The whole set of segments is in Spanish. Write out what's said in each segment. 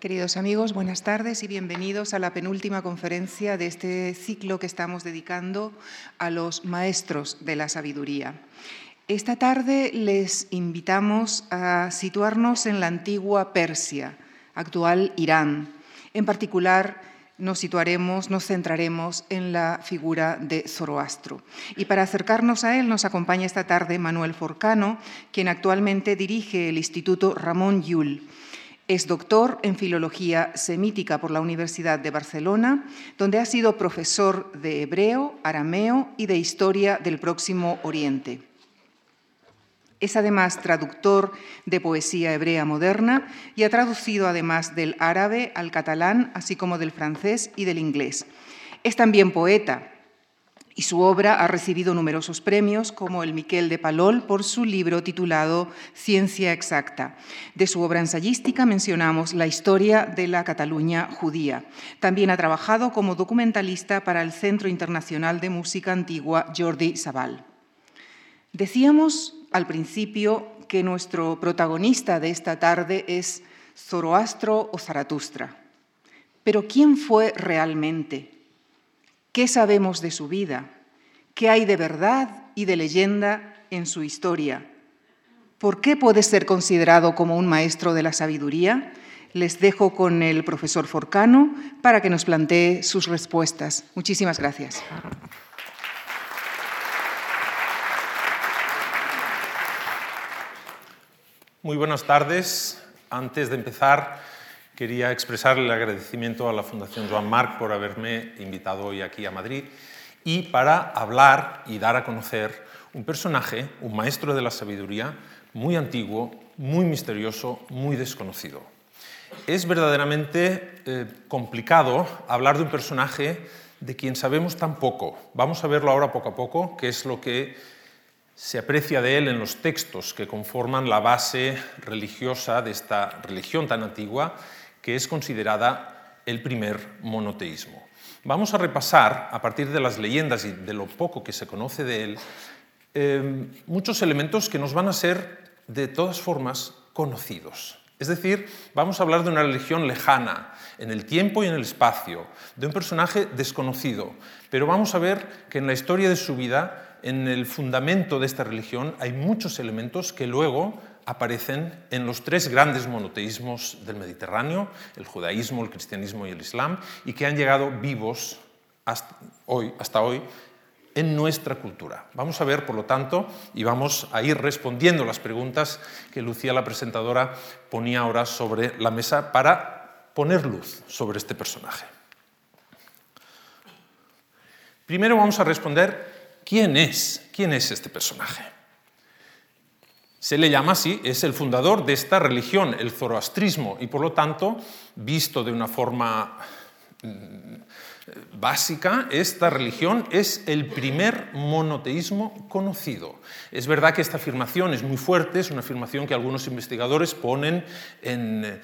Queridos amigos, buenas tardes y bienvenidos a la penúltima conferencia de este ciclo que estamos dedicando a los maestros de la sabiduría. Esta tarde les invitamos a situarnos en la antigua Persia, actual Irán. En particular, nos situaremos, nos centraremos en la figura de Zoroastro. Y para acercarnos a él nos acompaña esta tarde Manuel Forcano, quien actualmente dirige el Instituto Ramón Llull es doctor en Filología Semítica por la Universidad de Barcelona, donde ha sido profesor de hebreo, arameo y de Historia del Próximo Oriente. Es además traductor de poesía hebrea moderna y ha traducido además del árabe al catalán, así como del francés y del inglés. Es también poeta, y su obra ha recibido numerosos premios, como el Miquel de Palol por su libro titulado Ciencia Exacta. De su obra ensayística mencionamos la historia de la Cataluña judía. También ha trabajado como documentalista para el Centro Internacional de Música Antigua Jordi Sabal. Decíamos al principio que nuestro protagonista de esta tarde es Zoroastro o Zaratustra. Pero ¿quién fue realmente? ¿Qué sabemos de su vida? ¿Qué hay de verdad y de leyenda en su historia? ¿Por qué puede ser considerado como un maestro de la sabiduría? Les dejo con el profesor Forcano para que nos plantee sus respuestas. Muchísimas gracias. Muy buenas tardes. Antes de empezar, Quería expresar el agradecimiento a la Fundación Joan Marc por haberme invitado hoy aquí a Madrid y para hablar y dar a conocer un personaje, un maestro de la sabiduría muy antiguo, muy misterioso, muy desconocido. Es verdaderamente eh, complicado hablar de un personaje de quien sabemos tan poco. Vamos a verlo ahora poco a poco, qué es lo que se aprecia de él en los textos que conforman la base religiosa de esta religión tan antigua que es considerada el primer monoteísmo. Vamos a repasar, a partir de las leyendas y de lo poco que se conoce de él, eh, muchos elementos que nos van a ser de todas formas conocidos. Es decir, vamos a hablar de una religión lejana, en el tiempo y en el espacio, de un personaje desconocido, pero vamos a ver que en la historia de su vida, en el fundamento de esta religión, hay muchos elementos que luego aparecen en los tres grandes monoteísmos del Mediterráneo, el judaísmo, el cristianismo y el islam, y que han llegado vivos hasta hoy, hasta hoy en nuestra cultura. Vamos a ver, por lo tanto, y vamos a ir respondiendo las preguntas que Lucía, la presentadora, ponía ahora sobre la mesa para poner luz sobre este personaje. Primero vamos a responder quién es, quién es este personaje. Se le llama así, es el fundador de esta religión, el zoroastrismo, y por lo tanto, visto de una forma mm, básica, esta religión es el primer monoteísmo conocido. Es verdad que esta afirmación es muy fuerte, es una afirmación que algunos investigadores ponen en,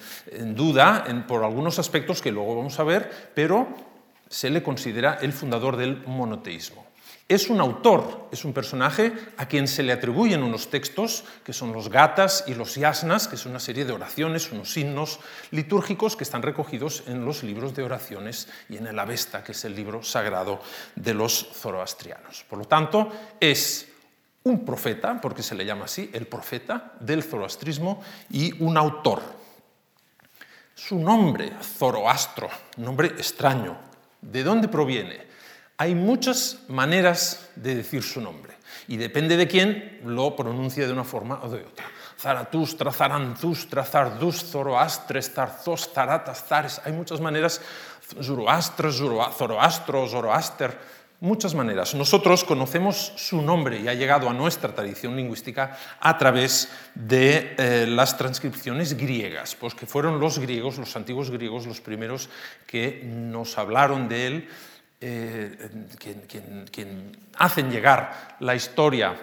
duda por algunos aspectos que luego vamos a ver, pero se le considera el fundador del monoteísmo. Es un autor, es un personaje a quien se le atribuyen unos textos que son los gatas y los yasnas, que es una serie de oraciones, unos himnos litúrgicos que están recogidos en los libros de oraciones y en el Avesta, que es el libro sagrado de los zoroastrianos. Por lo tanto, es un profeta, porque se le llama así, el profeta del zoroastrismo, y un autor. Su nombre, Zoroastro, nombre extraño. ¿De dónde proviene? Hay muchas maneras de decir su nombre y depende de quién lo pronuncie de una forma o de otra. Zaratustra, Zarantustra, Zardus, Zoroastres, Zarzos, Zaratas, Zares. Hay muchas maneras. Zoroastro, Zoroastro, Zoroaster. Muchas maneras. Nosotros conocemos su nombre y ha llegado a nuestra tradición lingüística a través de eh, las transcripciones griegas, pues que fueron los griegos, los antiguos griegos, los primeros que nos hablaron de él eh, quien, hacen llegar la historia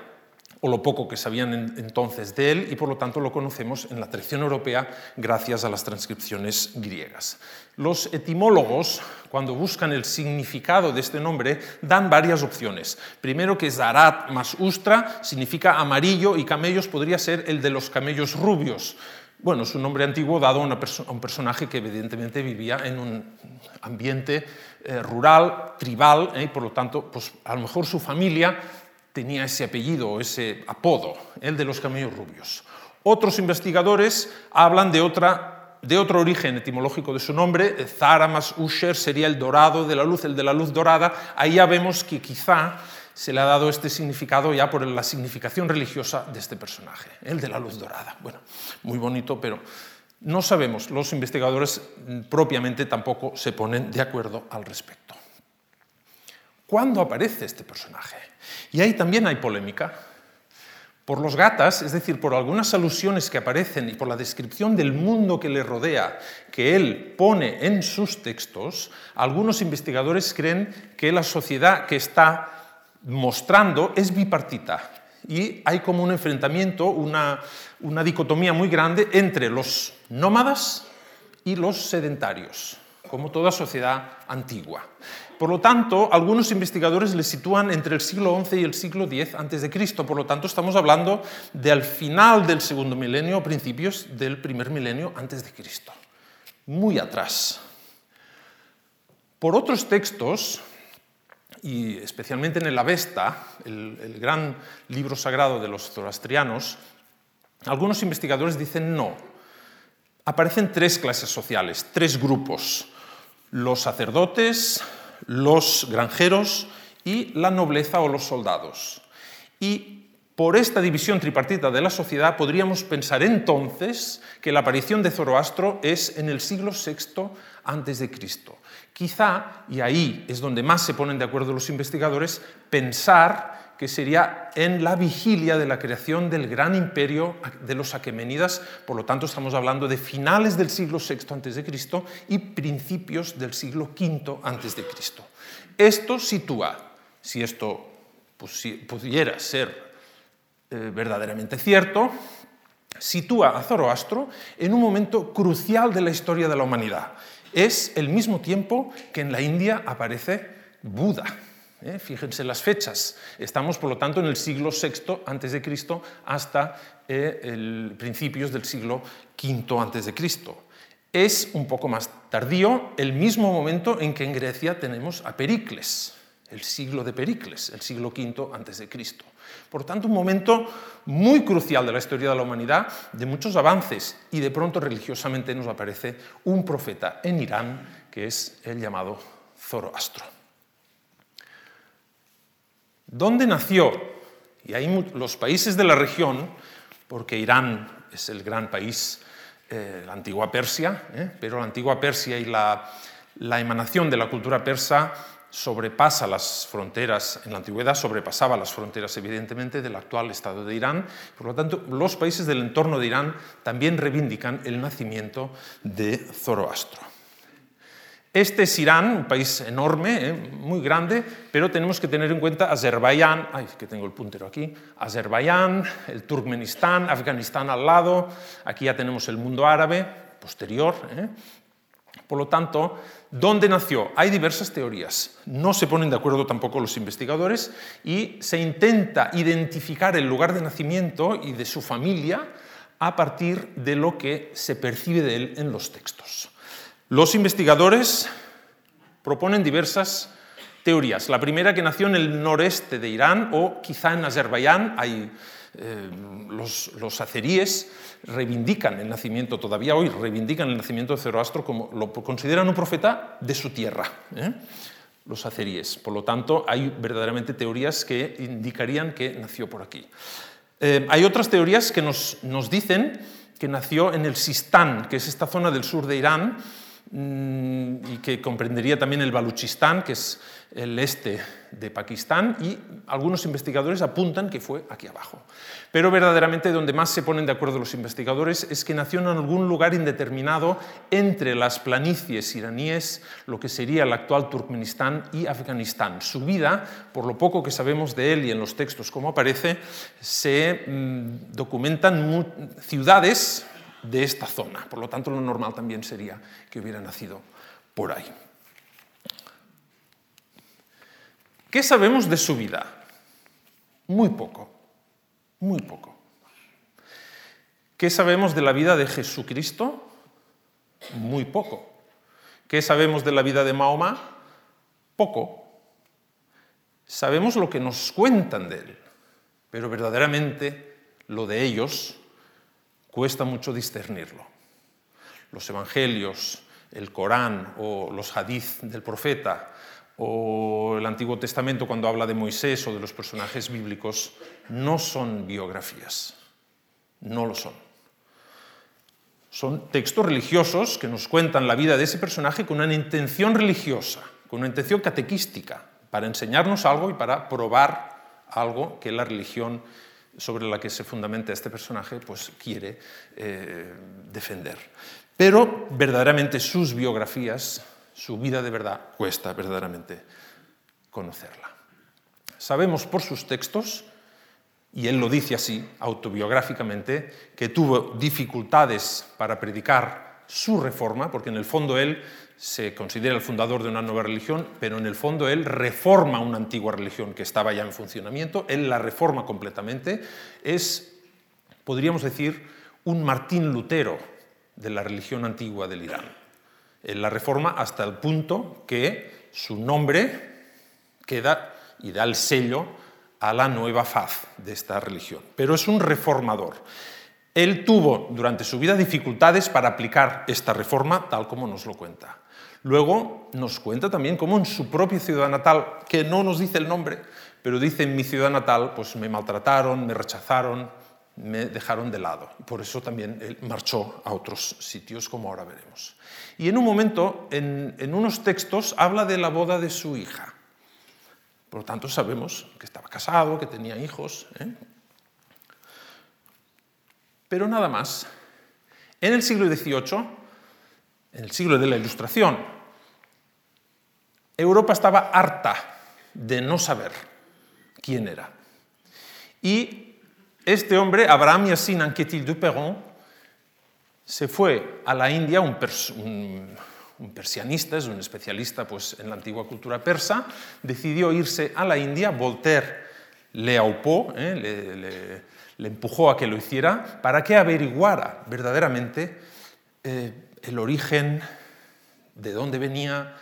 o lo poco que sabían entonces de él y por lo tanto lo conocemos en la tradición europea gracias a las transcripciones griegas. Los etimólogos, cuando buscan el significado de este nombre, dan varias opciones. Primero que Zarat más Ustra significa amarillo y camellos podría ser el de los camellos rubios. Bueno, es un nombre antiguo dado a, un personaje que evidentemente vivía en un ambiente eh, rural, tribal, y por lo tanto, pues a lo mejor su familia tenía ese apellido o ese apodo, el de los camellos rubios. Otros investigadores hablan de, otra, de otro origen etimológico de su nombre, Zara más Usher sería el dorado de la luz, el de la luz dorada. Ahí ya vemos que quizá se le ha dado este significado ya por la significación religiosa de este personaje, el de la luz dorada. Bueno, muy bonito, pero no sabemos, los investigadores propiamente tampoco se ponen de acuerdo al respecto. ¿Cuándo aparece este personaje? Y ahí también hay polémica. Por los gatas, es decir, por algunas alusiones que aparecen y por la descripción del mundo que le rodea que él pone en sus textos, algunos investigadores creen que la sociedad que está mostrando es bipartita y hay como un enfrentamiento, una, dicotomía muy grande entre los nómadas y los sedentarios, como toda sociedad antigua. Por lo tanto, algunos investigadores le sitúan entre el siglo XI y el siglo X a.C. Por lo tanto, estamos hablando de al final del segundo milenio principios del primer milenio antes de Cristo. Muy atrás. Por otros textos, y especialmente en el Avesta, el, gran libro sagrado de los zoroastrianos, algunos investigadores dicen no. Aparecen tres clases sociales, tres grupos, los sacerdotes, los granjeros y la nobleza o los soldados. Por esta división tripartita de la sociedad podríamos pensar entonces que la aparición de Zoroastro es en el siglo VI antes de Cristo. Quizá, y ahí es donde más se ponen de acuerdo los investigadores, pensar que sería en la vigilia de la creación del gran imperio de los aquemenidas, por lo tanto estamos hablando de finales del siglo VI a.C. y principios del siglo V a.C. Esto sitúa, si esto pudiera ser eh, verdaderamente cierto, sitúa a Zoroastro en un momento crucial de la historia de la humanidad es el mismo tiempo que en la India aparece Buda. ¿eh? Fíjense las fechas. Estamos, por lo tanto, en el siglo VI Cristo hasta eh, el principios del siglo V Cristo. Es un poco más tardío el mismo momento en que en Grecia tenemos a Pericles, el siglo de Pericles, el siglo V antes de Cristo. Por tanto, un momento muy crucial de la historia de la humanidad, de muchos avances, y de pronto religiosamente nos aparece un profeta en Irán, que es el llamado Zoroastro. ¿Dónde nació? Y hay los países de la región, porque Irán es el gran país, eh, la antigua Persia, ¿eh? pero la antigua Persia y la, la emanación de la cultura persa sobrepasa las fronteras, en la antigüedad sobrepasaba las fronteras evidentemente del actual Estado de Irán, por lo tanto los países del entorno de Irán también reivindican el nacimiento de Zoroastro. Este es Irán, un país enorme, eh, muy grande, pero tenemos que tener en cuenta Azerbaiyán, ay, que tengo el puntero aquí, Azerbaiyán, el Turkmenistán, Afganistán al lado, aquí ya tenemos el mundo árabe posterior, eh, por lo tanto, ¿dónde nació? Hay diversas teorías. No se ponen de acuerdo tampoco los investigadores y se intenta identificar el lugar de nacimiento y de su familia a partir de lo que se percibe de él en los textos. Los investigadores proponen diversas teorías. La primera que nació en el noreste de Irán o quizá en Azerbaiyán, hay eh, los, los azeríes reivindican el nacimiento, todavía hoy reivindican el nacimiento de Zoroastro como lo consideran un profeta de su tierra, ¿eh? los azeríes. Por lo tanto, hay verdaderamente teorías que indicarían que nació por aquí. Eh, hay otras teorías que nos, nos dicen que nació en el Sistán, que es esta zona del sur de Irán, mm, y que comprendería también el Baluchistán, que es el este de Pakistán y algunos investigadores apuntan que fue aquí abajo. Pero verdaderamente donde más se ponen de acuerdo los investigadores es que nació en algún lugar indeterminado entre las planicies iraníes, lo que sería el actual Turkmenistán y Afganistán. Su vida, por lo poco que sabemos de él y en los textos como aparece, se mm, documentan ciudades de esta zona. Por lo tanto, lo normal también sería que hubiera nacido por ahí. ¿Qué sabemos de su vida? Muy poco, muy poco. ¿Qué sabemos de la vida de Jesucristo? Muy poco. ¿Qué sabemos de la vida de Mahoma? Poco. Sabemos lo que nos cuentan de él, pero verdaderamente lo de ellos cuesta mucho discernirlo. Los evangelios, el Corán o los hadith del profeta o el Antiguo Testamento cuando habla de Moisés o de los personajes bíblicos no son biografías, no lo son. Son textos religiosos que nos cuentan la vida de ese personaje con una intención religiosa, con una intención catequística, para enseñarnos algo y para probar algo que la religión sobre la que se fundamenta este personaje pues quiere eh, defender. Pero verdaderamente sus biografías, su vida de verdad, cuesta verdaderamente conocerla. Sabemos por sus textos, y él lo dice así, autobiográficamente, que tuvo dificultades para predicar su reforma, porque en el fondo él se considera el fundador de una nueva religión, pero en el fondo él reforma una antigua religión que estaba ya en funcionamiento, él la reforma completamente, es, podríamos decir, un Martín Lutero de la religión antigua del Irán. Él la reforma hasta el punto que su nombre queda y da el sello a la nueva faz de esta religión. Pero es un reformador. Él tuvo durante su vida dificultades para aplicar esta reforma tal como nos lo cuenta. Luego nos cuenta también cómo en su propia ciudad natal, que no nos dice el nombre, pero dice en mi ciudad natal, pues me maltrataron, me rechazaron, me dejaron de lado. Por eso también él marchó a otros sitios, como ahora veremos. Y en un momento, en, unos textos, habla de la boda de su hija. Por lo tanto, sabemos que estaba casado, que tenía hijos. ¿eh? Pero nada más. En el siglo XVIII, en el siglo de la Ilustración, Europa estaba harta de no saber quién era. Y este hombre, Abraham Yassin Anquetil du Perron, se fue a la India, un, persianista, es un especialista pues, en la antigua cultura persa, decidió irse a la India, Voltaire le aupó, ¿eh? le, empujó a que lo hiciera, para que averiguara verdaderamente eh, el origen, de dónde venía,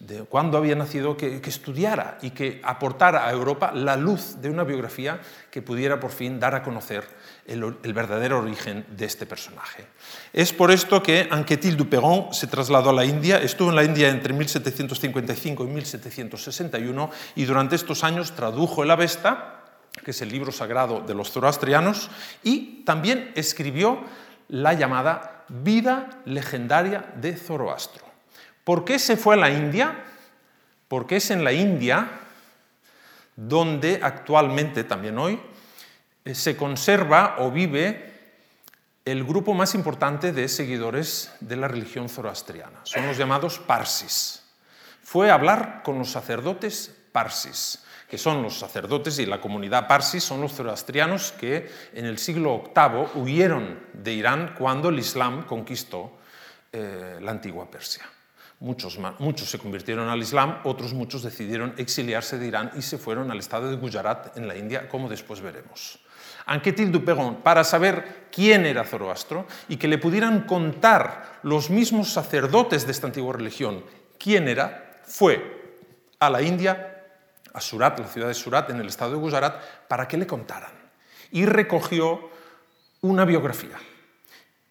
de cuándo había nacido, que, estudiara y que aportara a Europa la luz de una biografía que pudiera por fin dar a conocer el, verdadero origen de este personaje. Es por esto que Anquetil du Perron se trasladó a la India, estuvo en la India entre 1755 y 1761 y durante estos años tradujo el Avesta, que es el libro sagrado de los zoroastrianos, y también escribió la llamada Vida legendaria de Zoroastro. ¿Por qué se fue a la India? Porque es en la India donde actualmente, también hoy, eh, se conserva o vive el grupo más importante de seguidores de la religión zoroastriana. Son los llamados parsis. Fue a hablar con los sacerdotes parsis que son los sacerdotes y la comunidad parsi, son los zoroastrianos que en el siglo VIII huyeron de Irán cuando el Islam conquistó eh, la antigua Persia. Muchos, muchos se convirtieron al Islam, otros muchos decidieron exiliarse de Irán y se fueron al estado de Gujarat en la India, como después veremos. Anquetil du Perron, para saber quién era Zoroastro y que le pudieran contar los mismos sacerdotes de esta antigua religión quién era, fue a la India a Surat, la ciudad de Surat, en el estado de Gujarat, para que le contaran. Y recogió una biografía.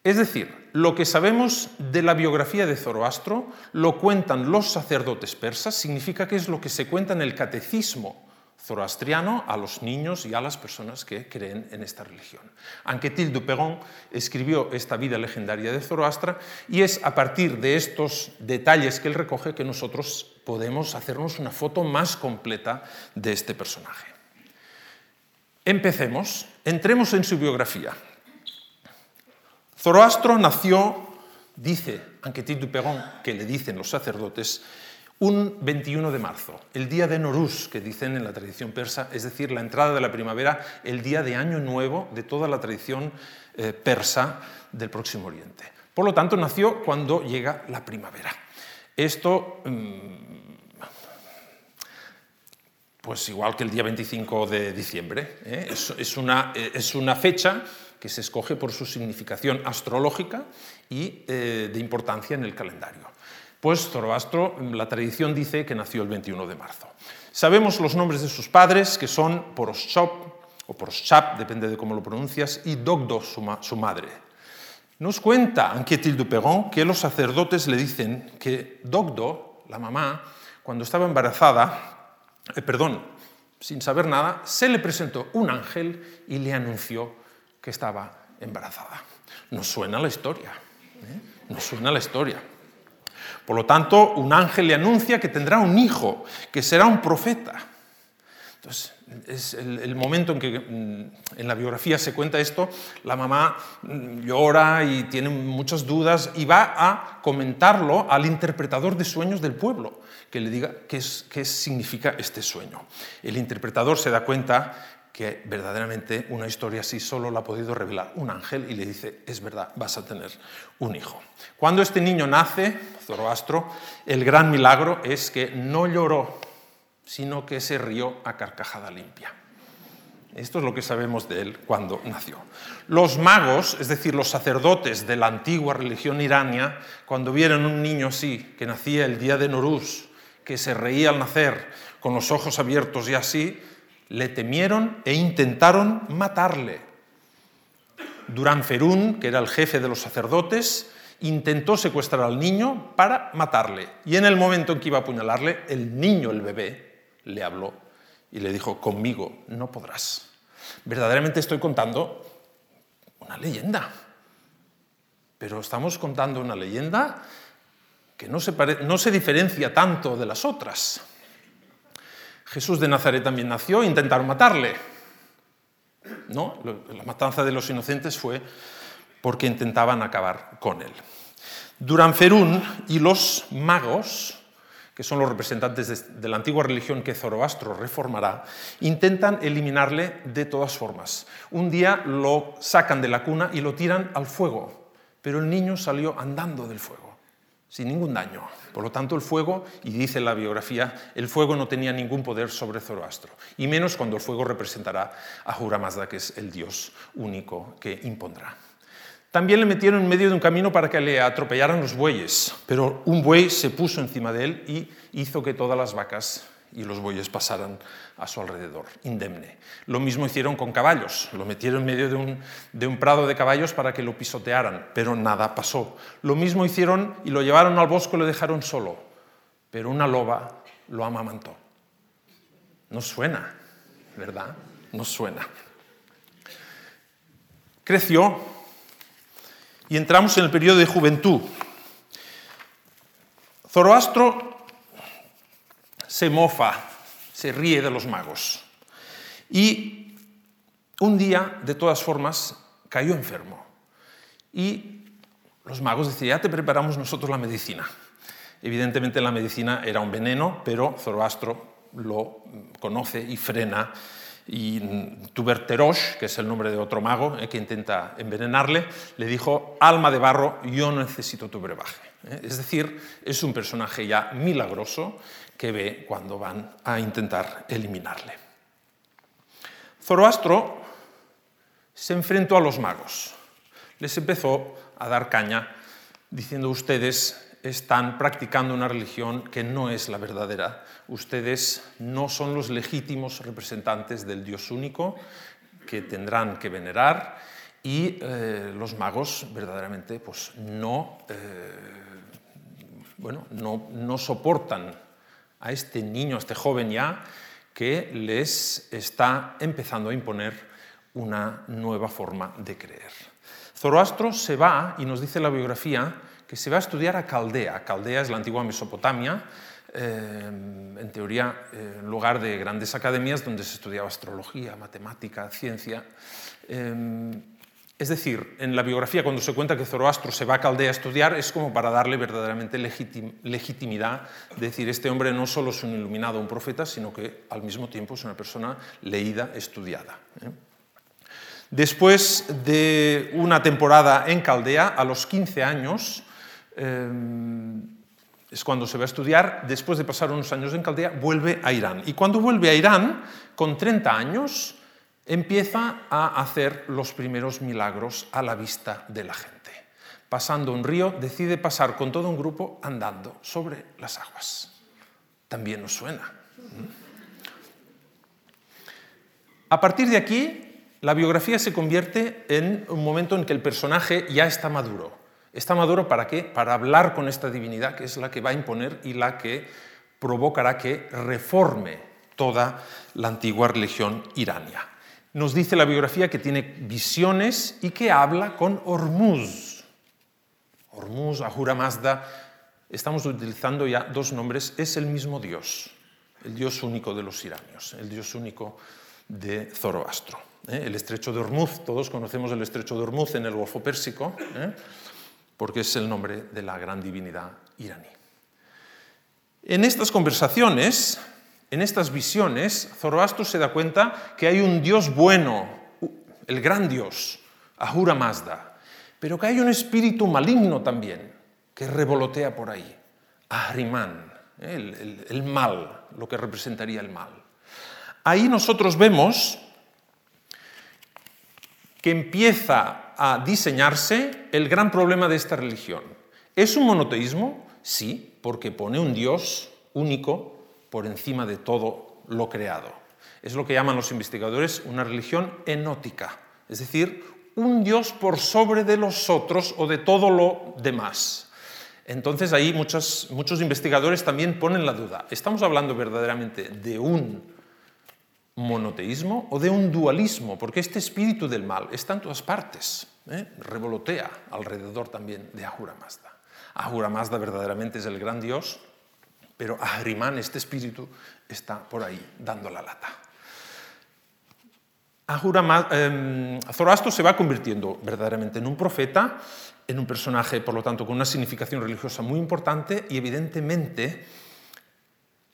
Es decir, lo que sabemos de la biografía de Zoroastro lo cuentan los sacerdotes persas, significa que es lo que se cuenta en el catecismo zoroastriano a los niños y a las personas que creen en esta religión. Anquetil du Perron escribió esta vida legendaria de Zoroastra y es a partir de estos detalles que él recoge que nosotros podemos hacernos una foto más completa de este personaje. Empecemos, entremos en su biografía. Zoroastro nació, dice Anquetil du Perron, que le dicen los sacerdotes, un 21 de marzo, el día de Noruz, que dicen en la tradición persa, es decir, la entrada de la primavera, el día de Año Nuevo de toda la tradición eh, persa del Próximo Oriente. Por lo tanto, nació cuando llega la primavera. Esto, mm, pues igual que el día 25 de diciembre, ¿eh? es, una, eh, es una fecha que se escoge por su significación astrológica y eh, de importancia en el calendario. Pues Zoroastro, la tradición dice que nació el 21 de marzo. Sabemos los nombres de sus padres, que son Poroshop o Poroshap, depende de cómo lo pronuncias, y Dogdo, su, madre. Nos cuenta Anquetil Duperron que los sacerdotes le dicen que Dogdo, la mamá, cuando estaba embarazada, eh, perdón, sin saber nada, se le presentó un ángel y le anunció estaba embarazada. Nos suena la historia, ¿eh? nos suena la historia. Por lo tanto, un ángel le anuncia que tendrá un hijo, que será un profeta. Entonces, es el, momento en que mm, en la biografía se cuenta esto, la mamá mm, llora y tiene muchas dudas y va a comentarlo al interpretador de sueños del pueblo, que le diga qué, qué significa este sueño. El interpretador se da cuenta que verdaderamente una historia así solo la ha podido revelar un ángel y le dice, es verdad, vas a tener un hijo. Cuando este niño nace, Zoroastro, el gran milagro es que no lloró, sino que se rió a carcajada limpia. Esto es lo que sabemos de él cuando nació. Los magos, es decir, los sacerdotes de la antigua religión irania, cuando vieron un niño así, que nacía el día de Norús, que se reía al nacer, con los ojos abiertos y así, le temieron e intentaron matarle. Durán Ferún, que era el jefe de los sacerdotes, intentó secuestrar al niño para matarle. Y en el momento en que iba a apuñalarle, el niño, el bebé, le habló y le dijo, conmigo no podrás. Verdaderamente estoy contando una leyenda. Pero estamos contando una leyenda que no se, no se diferencia tanto de las otras. Jesús de Nazaret también nació, intentaron matarle. ¿No? La matanza de los inocentes fue porque intentaban acabar con él. Durán Ferún y los magos, que son los representantes de la antigua religión que Zoroastro reformará, intentan eliminarle de todas formas. Un día lo sacan de la cuna y lo tiran al fuego, pero el niño salió andando del fuego sin ningún daño. Por lo tanto, el fuego, y dice la biografía, el fuego no tenía ningún poder sobre Zoroastro, y menos cuando el fuego representará a Jura que es el dios único que impondrá. También le metieron en medio de un camino para que le atropellaran los bueyes, pero un buey se puso encima de él y hizo que todas las vacas y los bueyes pasaran a su alrededor, indemne. Lo mismo hicieron con caballos, lo metieron en medio de un, prado de caballos para que lo pisotearan, pero nada pasó. Lo mismo hicieron y lo llevaron al bosque y lo dejaron solo, pero una loba lo amamantó. No suena, ¿verdad? No suena. Creció y entramos en el periodo de juventud. Zoroastro se mofa, se ríe de los magos. Y un día, de todas formas, cayó enfermo. Y los magos decían, ya te preparamos nosotros la medicina. Evidentemente la medicina era un veneno, pero Zoroastro lo conoce y frena. Y Tuberterosh, que es el nombre de otro mago eh, que intenta envenenarle, le dijo, alma de barro, yo necesito tu brebaje. Eh, es decir, es un personaje ya milagroso que ve cuando van a intentar eliminarle. Zoroastro se enfrentó a los magos. Les empezó a dar caña diciendo ustedes están practicando una religión que no es la verdadera. Ustedes no son los legítimos representantes del Dios único que tendrán que venerar y eh, los magos verdaderamente pues, no, eh, bueno, no, no soportan a este niño, a este joven ya, que les está empezando a imponer una nueva forma de creer. Zoroastro se va, y nos dice la biografía, que se va a estudiar a Caldea. Caldea es la antigua Mesopotamia, eh, en teoría, eh, lugar de grandes academias donde se estudiaba astrología, matemática, ciencia. Eh, es decir, en la biografía cuando se cuenta que Zoroastro se va a Caldea a estudiar es como para darle verdaderamente legitimidad, de decir, este hombre no solo es un iluminado, un profeta, sino que al mismo tiempo es una persona leída, estudiada. ¿eh? Después de una temporada en Caldea, a los 15 años, eh, es cuando se va a estudiar, después de pasar unos años en Caldea, vuelve a Irán. Y cuando vuelve a Irán, con 30 años, empieza a hacer los primeros milagros a la vista de la gente. Pasando un río, decide pasar con todo un grupo andando sobre las aguas. También nos suena. A partir de aquí, la biografía se convierte en un momento en que el personaje ya está maduro. ¿Está maduro para qué? Para hablar con esta divinidad que es la que va a imponer y la que provocará que reforme toda la antigua religión irania. Nos dice la biografía que tiene visiones y que habla con Hormuz. Hormuz, Ahura Mazda, estamos utilizando ya dos nombres, es el mismo Dios, el Dios único de los iranios, el Dios único de Zoroastro. ¿eh? El estrecho de Hormuz, todos conocemos el estrecho de Hormuz en el Golfo Pérsico, ¿eh? porque es el nombre de la gran divinidad iraní. En estas conversaciones, en estas visiones, Zoroastro se da cuenta que hay un Dios bueno, el gran Dios, Ahura Mazda, pero que hay un espíritu maligno también que revolotea por ahí, Ahriman, el mal, lo que representaría el mal. Ahí nosotros vemos que empieza a diseñarse el gran problema de esta religión. ¿Es un monoteísmo? Sí, porque pone un Dios único por encima de todo lo creado. Es lo que llaman los investigadores una religión enótica, es decir, un Dios por sobre de los otros o de todo lo demás. Entonces ahí muchos, muchos investigadores también ponen la duda. ¿Estamos hablando verdaderamente de un monoteísmo o de un dualismo, porque este espíritu del mal está en todas partes, ¿eh? revolotea alrededor también de Ahura Mazda. Ahura Mazda verdaderamente es el gran dios, pero Ahriman, este espíritu, está por ahí dando la lata. Ahura eh, Zoroastro se va convirtiendo verdaderamente en un profeta, en un personaje, por lo tanto, con una significación religiosa muy importante y evidentemente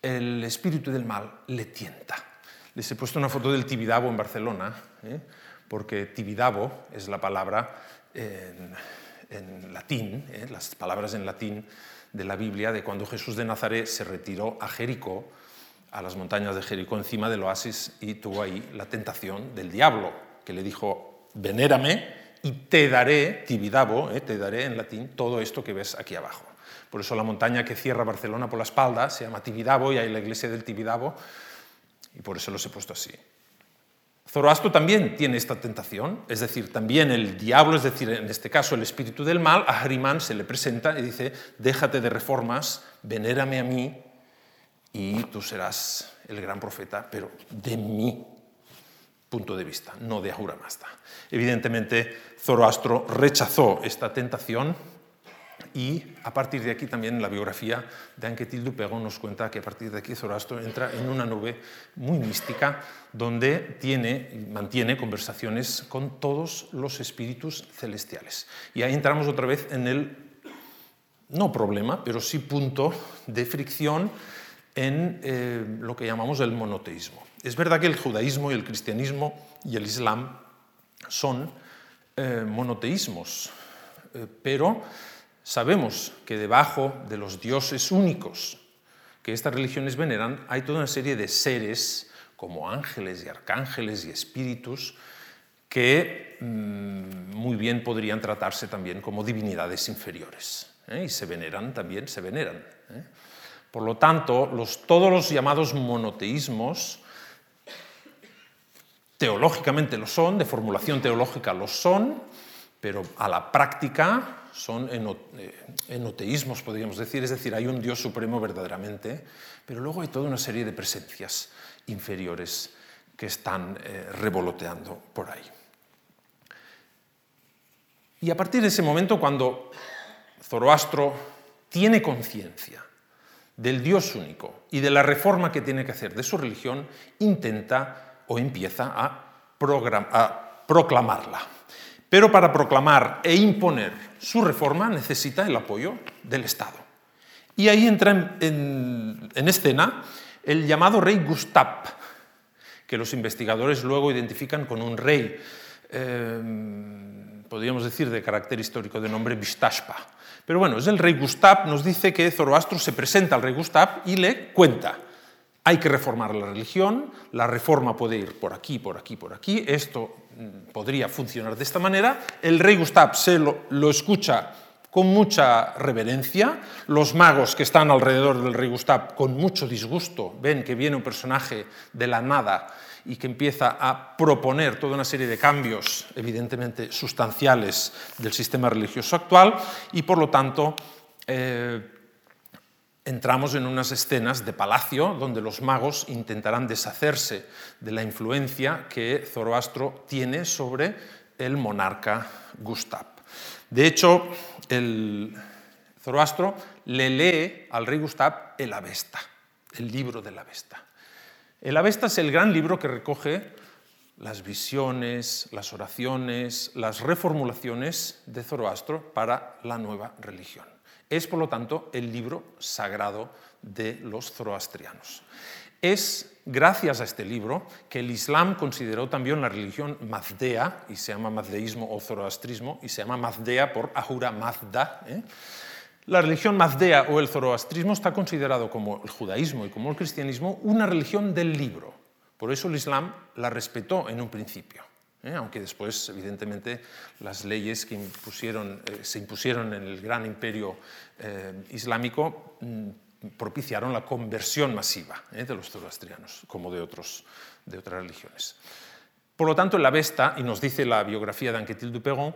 el espíritu del mal le tienta les he puesto una foto del Tibidabo en Barcelona, ¿eh? porque Tibidabo es la palabra en, latín, ¿eh? las palabras en latín de la Biblia de cuando Jesús de Nazaret se retiró a Jericó, a las montañas de Jericó, encima del oasis, y tuvo ahí la tentación del diablo, que le dijo, venérame y te daré, Tibidabo, ¿eh? te daré en latín todo esto que ves aquí abajo. Por eso la montaña que cierra Barcelona por la espalda se llama Tibidabo y hay la iglesia del Tibidabo y por eso los he puesto así. Zoroastro también tiene esta tentación, es decir, también el diablo, es decir, en este caso el espíritu del mal, a Harimán se le presenta y dice, déjate de reformas, venérame a mí y tú serás el gran profeta, pero de mi punto de vista, no de Ahura Mazda. Evidentemente, Zoroastro rechazó esta tentación y a partir de aquí también la biografía de Anquetil Dupego nos cuenta que a partir de aquí Zoroastro entra en una nube muy mística donde tiene, mantiene conversaciones con todos los espíritus celestiales. Y ahí entramos otra vez en el, no problema, pero sí punto de fricción en eh, lo que llamamos el monoteísmo. Es verdad que el judaísmo y el cristianismo y el islam son eh, monoteísmos, eh, pero Sabemos que debajo de los dioses únicos que estas religiones veneran hay toda una serie de seres como ángeles y arcángeles y espíritus que mm, muy bien podrían tratarse también como divinidades inferiores ¿eh? y se veneran también, se veneran. ¿eh? Por lo tanto, todos los llamados monoteísmos teológicamente lo son, de formulación teológica lo son, pero a la práctica son eh, enoteísmos, podríamos decir, es decir, hay un Dios supremo verdaderamente, pero luego hay toda una serie de presencias inferiores que están eh, revoloteando por ahí. Y a partir de ese momento, cuando Zoroastro tiene conciencia del Dios único y de la reforma que tiene que hacer de su religión, intenta o empieza a, a proclamarla. Pero para proclamar e imponer su reforma necesita el apoyo del Estado. Y ahí entra en, escena el llamado rey Gustav, que los investigadores luego identifican con un rey, eh, podríamos decir, de carácter histórico de nombre Vistashpa. Pero bueno, es el rey Gustav, nos dice que Zoroastro se presenta al rey Gustav y le cuenta hay que reformar la religión, la reforma puede ir por aquí, por aquí, por aquí, esto podría funcionar de esta manera, el rey Gustav se lo, escucha con mucha reverencia, los magos que están alrededor del rey Gustav con mucho disgusto ven que viene un personaje de la nada y que empieza a proponer toda una serie de cambios, evidentemente sustanciales, del sistema religioso actual y por lo tanto eh, entramos en unas escenas de palacio donde los magos intentarán deshacerse de la influencia que Zoroastro tiene sobre el monarca Gustav. De hecho, el Zoroastro le lee al rey Gustav el Avesta, el libro del Avesta. El Avesta es el gran libro que recoge las visiones, las oraciones, las reformulaciones de Zoroastro para la nueva religión. Es, por lo tanto, el libro sagrado de los zoroastrianos. Es gracias a este libro que el Islam consideró también la religión mazdea, y se llama mazdeísmo o zoroastrismo, y se llama mazdea por Ahura Mazda. ¿eh? La religión mazdea o el zoroastrismo está considerado como el judaísmo y como el cristianismo una religión del libro. Por eso el Islam la respetó en un principio. ¿Eh? aunque después, evidentemente, las leyes que eh, se impusieron en el gran imperio eh, islámico mm, propiciaron la conversión masiva de los zoroastrianos, como de, otros, de otras religiones. Por lo tanto, en la Vesta, y nos dice la biografía de Anquetil Duperron,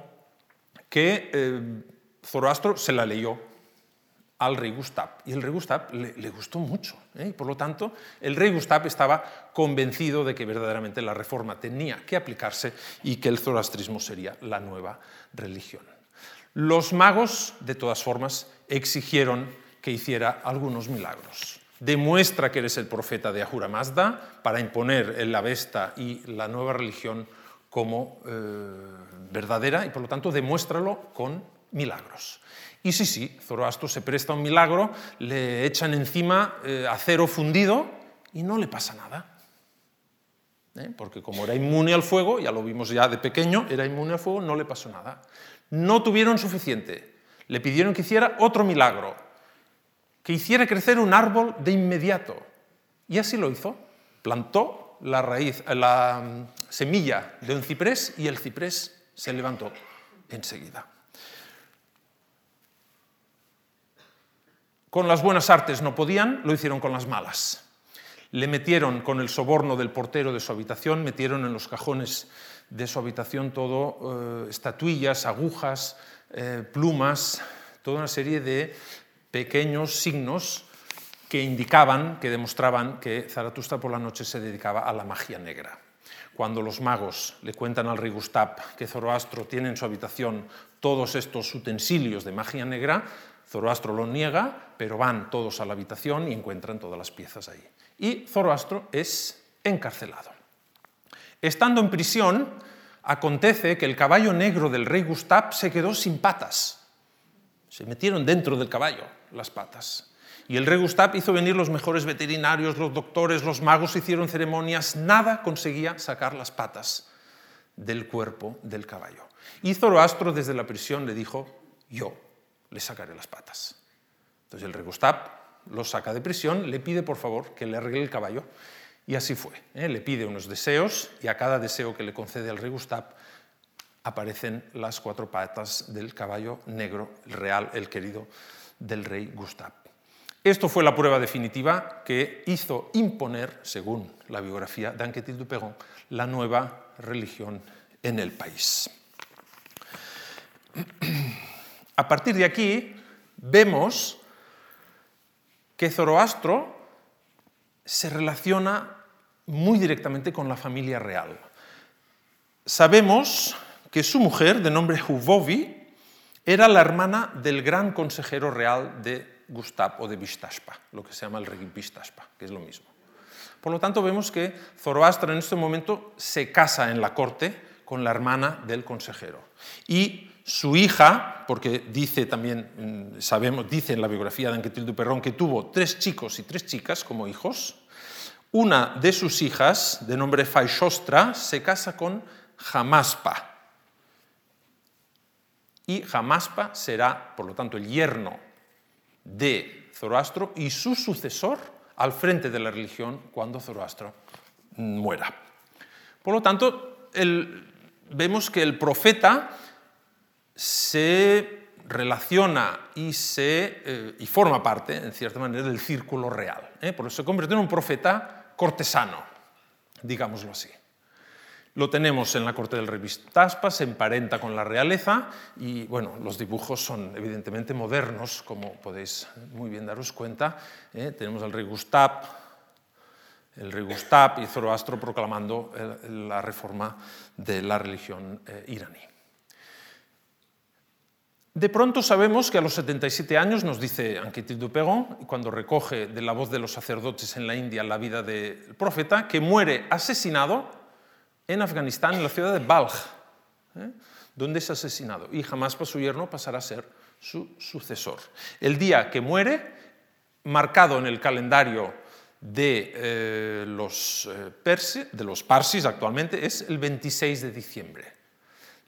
que Zoroastro se la leyó al rey Gustav. Y el rey Gustav le, gustó mucho. ¿eh? Por lo tanto, el rey Gustav estaba convencido de que verdaderamente la reforma tenía que aplicarse y que el zoroastrismo sería la nueva religión. Los magos, de todas formas, exigieron que hiciera algunos milagros. Demuestra que eres el profeta de Ahura Mazda para imponer el Avesta y la nueva religión como eh, verdadera y por lo tanto demuéstralo con milagros. Y sí, sí, Zoroastro se presta un milagro, le echan encima eh, acero fundido y no le pasa nada. ¿Eh? Porque como era inmune al fuego, ya lo vimos ya de pequeño, era inmune al fuego, no le pasó nada. No tuvieron suficiente. Le pidieron que hiciera otro milagro, que hiciera crecer un árbol de inmediato. Y así lo hizo. Plantó la raíz, la mm, semilla de un ciprés y el ciprés se levantó enseguida. Con las buenas artes no podían, lo hicieron con las malas. Le metieron con el soborno del portero de su habitación, metieron en los cajones de su habitación todo, eh, estatuillas, agujas, eh, plumas, toda una serie de pequeños signos que indicaban, que demostraban que Zaratustra por la noche se dedicaba a la magia negra. Cuando los magos le cuentan al rey Gustav que Zoroastro tiene en su habitación todos estos utensilios de magia negra, Zoroastro lo niega, pero van todos a la habitación y encuentran todas las piezas ahí. Y Zoroastro es encarcelado. Estando en prisión, acontece que el caballo negro del rey Gustav se quedó sin patas. Se metieron dentro del caballo las patas. Y el rey Gustav hizo venir los mejores veterinarios, los doctores, los magos, hicieron ceremonias, nada conseguía sacar las patas del cuerpo del caballo. Y Zoroastro desde la prisión le dijo, yo le sacaré las patas. Entonces el rey Gustav lo saca de prisión, le pide por favor que le arregle el caballo y así fue. ¿eh? Le pide unos deseos y a cada deseo que le concede el rey Gustav aparecen las cuatro patas del caballo negro, el real, el querido del rey Gustav. Esto fue la prueba definitiva que hizo imponer, según la biografía de Anquetil Duperron, la nueva religión en el país. A partir de aquí vemos que Zoroastro se relaciona muy directamente con la familia real. Sabemos que su mujer, de nombre Huvovi, era la hermana del gran consejero real de Gustav o de Vistashpa, lo que se llama el rey Vistashpa, que es lo mismo. Por lo tanto, vemos que Zoroastro en este momento se casa en la corte con la hermana del consejero. Y su hija, porque dice también, mm, sabemos, dice en la biografía de Anquetil Duperrón que tuvo tres chicos y tres chicas como hijos, una de sus hijas, de nombre Faishostra, se casa con Jamaspa. Y Jamaspa será, por lo tanto, el yerno de Zoroastro y su sucesor al frente de la religión cuando Zoroastro muera. Por lo tanto, vemos que el profeta se relaciona y, se, eh, y forma parte, en cierta manera, del círculo real. ¿eh? Por eso se convierte en un profeta cortesano, digámoslo así. Lo tenemos en la corte del rey Vistaspa, se emparenta con la realeza y bueno, los dibujos son evidentemente modernos, como podéis muy bien daros cuenta. ¿eh? Tenemos al rey Gustav, el rey Gustav y Zoroastro proclamando la reforma de la religión iraní. De pronto sabemos que a los 77 años, nos dice Anquetil Dupegon, cuando recoge de la voz de los sacerdotes en la India la vida del profeta, que muere asesinado en Afganistán, en la ciudad de Balj, ¿eh? donde es asesinado, y jamás para su yerno pasará a ser su sucesor. El día que muere, marcado en el calendario de, eh, los, eh, de los parsis actualmente, es el 26 de diciembre.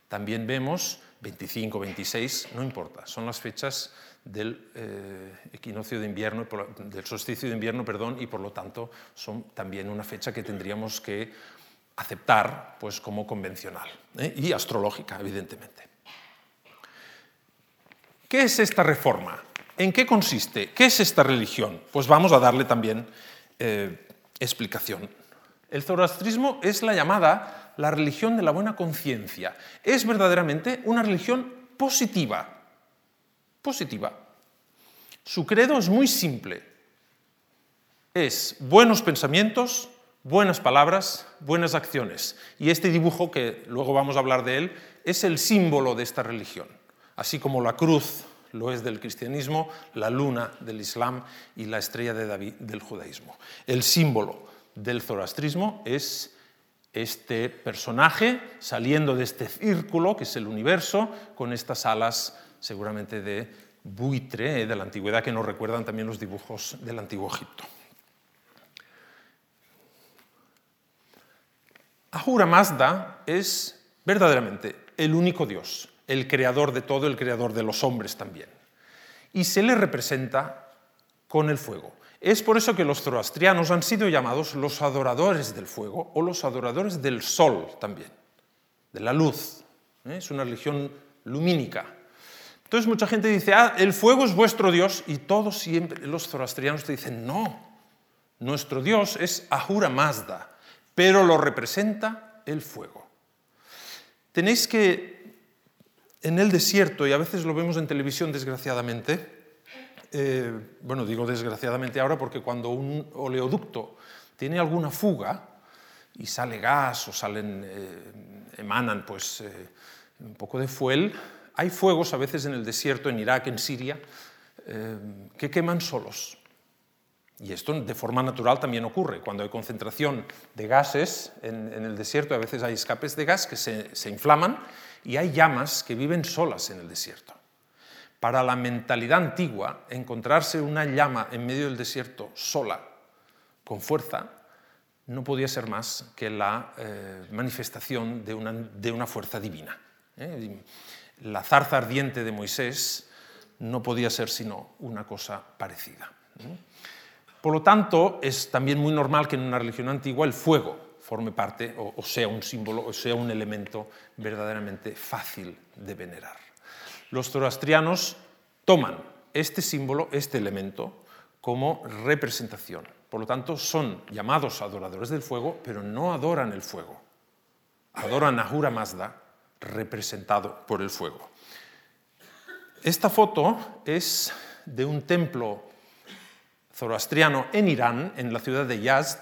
También vemos 25, 26, no importa, son las fechas del eh, equinoccio de invierno, del solsticio de invierno, perdón, y por lo tanto son también una fecha que tendríamos que aceptar pues, como convencional ¿eh? y astrológica, evidentemente. ¿Qué es esta reforma? ¿En qué consiste? ¿Qué es esta religión? Pues vamos a darle también eh, explicación. El zoroastrismo es la llamada la religión de la buena conciencia. Es verdaderamente una religión positiva. Positiva. Su credo es muy simple. Es buenos pensamientos, buenas palabras, buenas acciones. Y este dibujo, que luego vamos a hablar de él, es el símbolo de esta religión. Así como la cruz lo es del cristianismo, la luna del islam y la estrella de David del judaísmo. El símbolo del zoroastrismo es este personaje saliendo de este círculo que es el universo con estas alas seguramente de buitre eh, de la antigüedad que nos recuerdan también los dibujos del antiguo Egipto. Ahura Mazda es verdaderamente el único Dios, el creador de todo, el creador de los hombres también. Y se le representa con el fuego. Es por eso que los zoroastrianos han sido llamados los adoradores del fuego o los adoradores del sol también, de la luz. ¿eh? Es una religión lumínica. Entonces mucha gente dice, ah, el fuego es vuestro Dios, y todos siempre los zoroastrianos te dicen, no, nuestro Dios es Ahura Mazda, pero lo representa el fuego. Tenéis que, en el desierto, y a veces lo vemos en televisión desgraciadamente, eh, bueno, digo desgraciadamente ahora porque cuando un oleoducto tiene alguna fuga y sale gas o salen, eh, emanan pues, eh, un poco de fuel, hay fuegos a veces en el desierto, en Irak, en Siria, que queman solos. Y esto de forma natural también ocurre. Cuando hay concentración de gases en, el desierto, a veces hay escapes de gas que se inflaman y hay llamas que viven solas en el desierto. Para la mentalidad antigua, encontrarse una llama en medio del desierto sola, con fuerza, no podía ser más que la eh, manifestación de una, fuerza divina. ¿eh? La zarza ardiente de Moisés no podía ser sino una cosa parecida. ¿eh? Por lo tanto, es también muy normal que en una religión antigua el fuego forme parte o sea un símbolo o sea un elemento verdaderamente fácil de venerar. Los zoroastrianos toman este símbolo, este elemento, como representación. Por lo tanto, son llamados adoradores del fuego, pero no adoran el fuego. Adoran a Ahura Mazda, representado por el fuego. Esta foto es de un templo zoroastriano en Irán, en la ciudad de Yazd,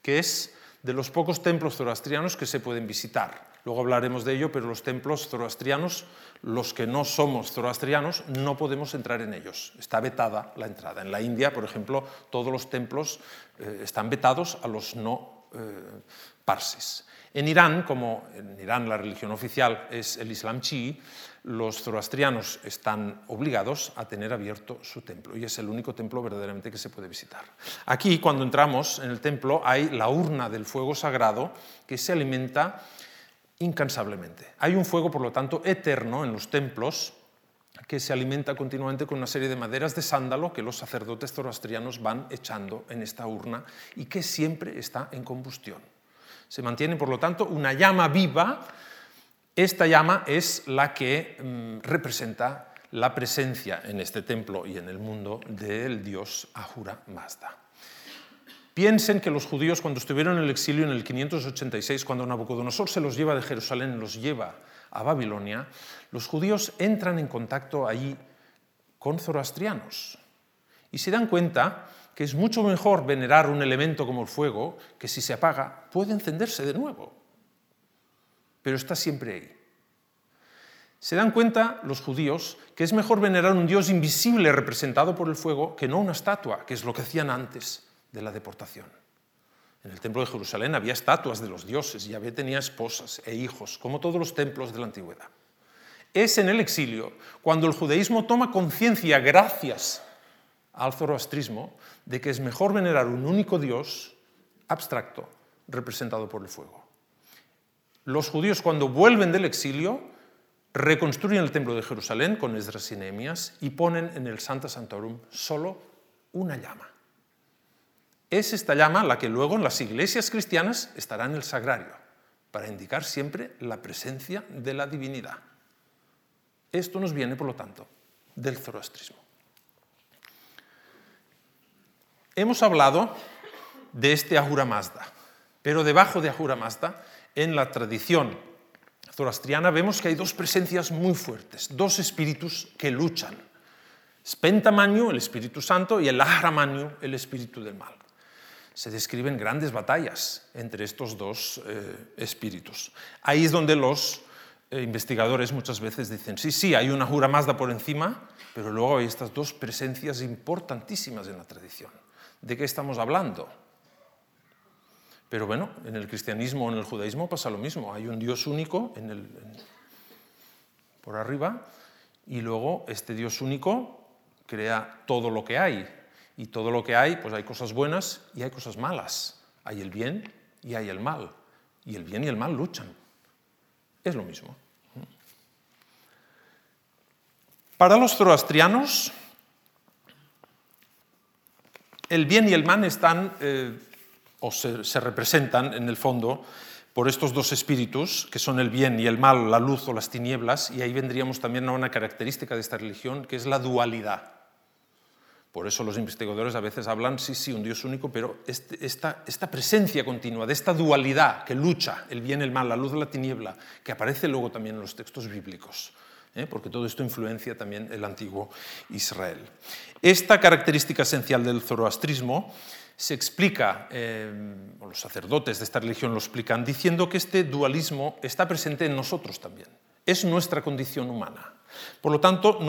que es de los pocos templos zoroastrianos que se pueden visitar. Luego hablaremos de ello, pero los templos zoroastrianos, los que no somos zoroastrianos, no podemos entrar en ellos. Está vetada la entrada. En la India, por ejemplo, todos los templos eh, están vetados a los no eh, parsis. En Irán, como en Irán la religión oficial es el Islam chií, los zoroastrianos están obligados a tener abierto su templo y es el único templo verdaderamente que se puede visitar. Aquí, cuando entramos en el templo, hay la urna del fuego sagrado que se alimenta incansablemente. Hay un fuego, por lo tanto, eterno en los templos que se alimenta continuamente con una serie de maderas de sándalo que los sacerdotes zoroastrianos van echando en esta urna y que siempre está en combustión. Se mantiene, por lo tanto, una llama viva. Esta llama es la que mm, representa la presencia en este templo y en el mundo del dios Ahura Mazda. Piensen que los judíos cuando estuvieron en el exilio en el 586, cuando Nabucodonosor se los lleva de Jerusalén, los lleva a Babilonia, los judíos entran en contacto allí con zoroastrianos y se dan cuenta que es mucho mejor venerar un elemento como el fuego, que si se apaga puede encenderse de nuevo, pero está siempre ahí. Se dan cuenta los judíos que es mejor venerar un Dios invisible representado por el fuego que no una estatua, que es lo que hacían antes de la deportación. En el templo de Jerusalén había estatuas de los dioses, y Yahvé tenía esposas e hijos, como todos los templos de la antigüedad. Es en el exilio cuando el judaísmo toma conciencia, gracias al zoroastrismo, de que es mejor venerar un único Dios abstracto representado por el fuego. Los judíos cuando vuelven del exilio reconstruyen el templo de Jerusalén con Esdras y Nehemías y ponen en el Santa Santorum solo una llama. Es esta llama la que luego en las iglesias cristianas estará en el sagrario, para indicar siempre la presencia de la divinidad. Esto nos viene, por lo tanto, del zoroastrismo. Hemos hablado de este Ahura Mazda, pero debajo de Ahura Mazda, en la tradición zoroastriana, vemos que hay dos presencias muy fuertes, dos espíritus que luchan. Spentamanyu, el Espíritu Santo, y el Ahramanyu, el Espíritu del Mal se describen grandes batallas entre estos dos eh, espíritus. Ahí es donde los eh, investigadores muchas veces dicen, sí, sí, hay una Jura Mazda por encima, pero luego hay estas dos presencias importantísimas en la tradición. ¿De qué estamos hablando? Pero bueno, en el cristianismo o en el judaísmo pasa lo mismo. Hay un Dios único en el, por arriba y luego este Dios único crea todo lo que hay. Y todo lo que hay, pues hay cosas buenas y hay cosas malas. Hay el bien y hay el mal. Y el bien y el mal luchan. Es lo mismo. Para los zoroastrianos, el bien y el mal están, eh, o se, se representan en el fondo, por estos dos espíritus, que son el bien y el mal, la luz o las tinieblas, y ahí vendríamos también a una característica de esta religión, que es la dualidad. Por eso los investigadores a veces hablan, sí, sí, un Dios único, pero este, esta, esta, presencia continua de esta dualidad que lucha, el bien, el mal, la luz, la tiniebla, que aparece luego también en los textos bíblicos, ¿eh? porque todo esto influencia también el antiguo Israel. Esta característica esencial del zoroastrismo se explica, eh, los sacerdotes de esta religión lo explican, diciendo que este dualismo está presente en nosotros también. Es nuestra condición humana. Por lo tanto,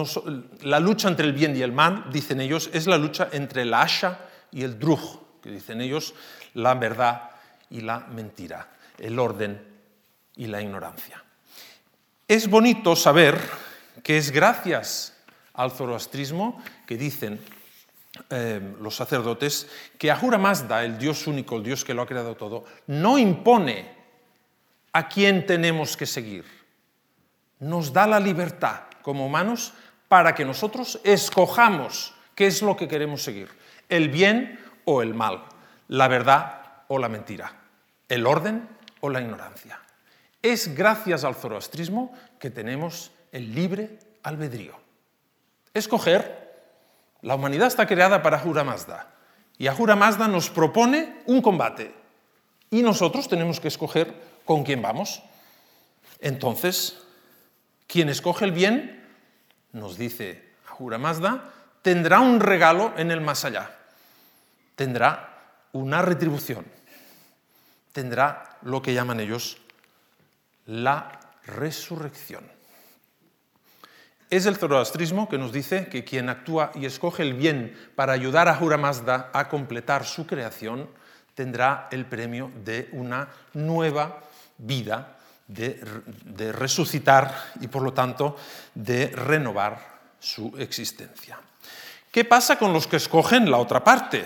la lucha entre el bien y el mal, dicen ellos, es la lucha entre el asha y el druj, que dicen ellos, la verdad y la mentira, el orden y la ignorancia. Es bonito saber que es gracias al zoroastrismo que dicen eh, los sacerdotes que Ahura Mazda, el Dios único, el Dios que lo ha creado todo, no impone a quién tenemos que seguir. Nos da la libertad como humanos para que nosotros escojamos qué es lo que queremos seguir, el bien o el mal, la verdad o la mentira, el orden o la ignorancia. Es gracias al zoroastrismo que tenemos el libre albedrío. Escoger, la humanidad está creada para Ahura Mazda y Ahura Mazda nos propone un combate y nosotros tenemos que escoger con quién vamos. Entonces, quien escoge el bien nos dice Ahura Mazda, tendrá un regalo en el más allá, tendrá una retribución, tendrá lo que llaman ellos la resurrección. Es el zoroastrismo que nos dice que quien actúa y escoge el bien para ayudar a Ahura Mazda a completar su creación tendrá el premio de una nueva vida de, resucitar y por lo tanto de renovar su existencia. ¿Qué pasa con los que escogen la otra parte?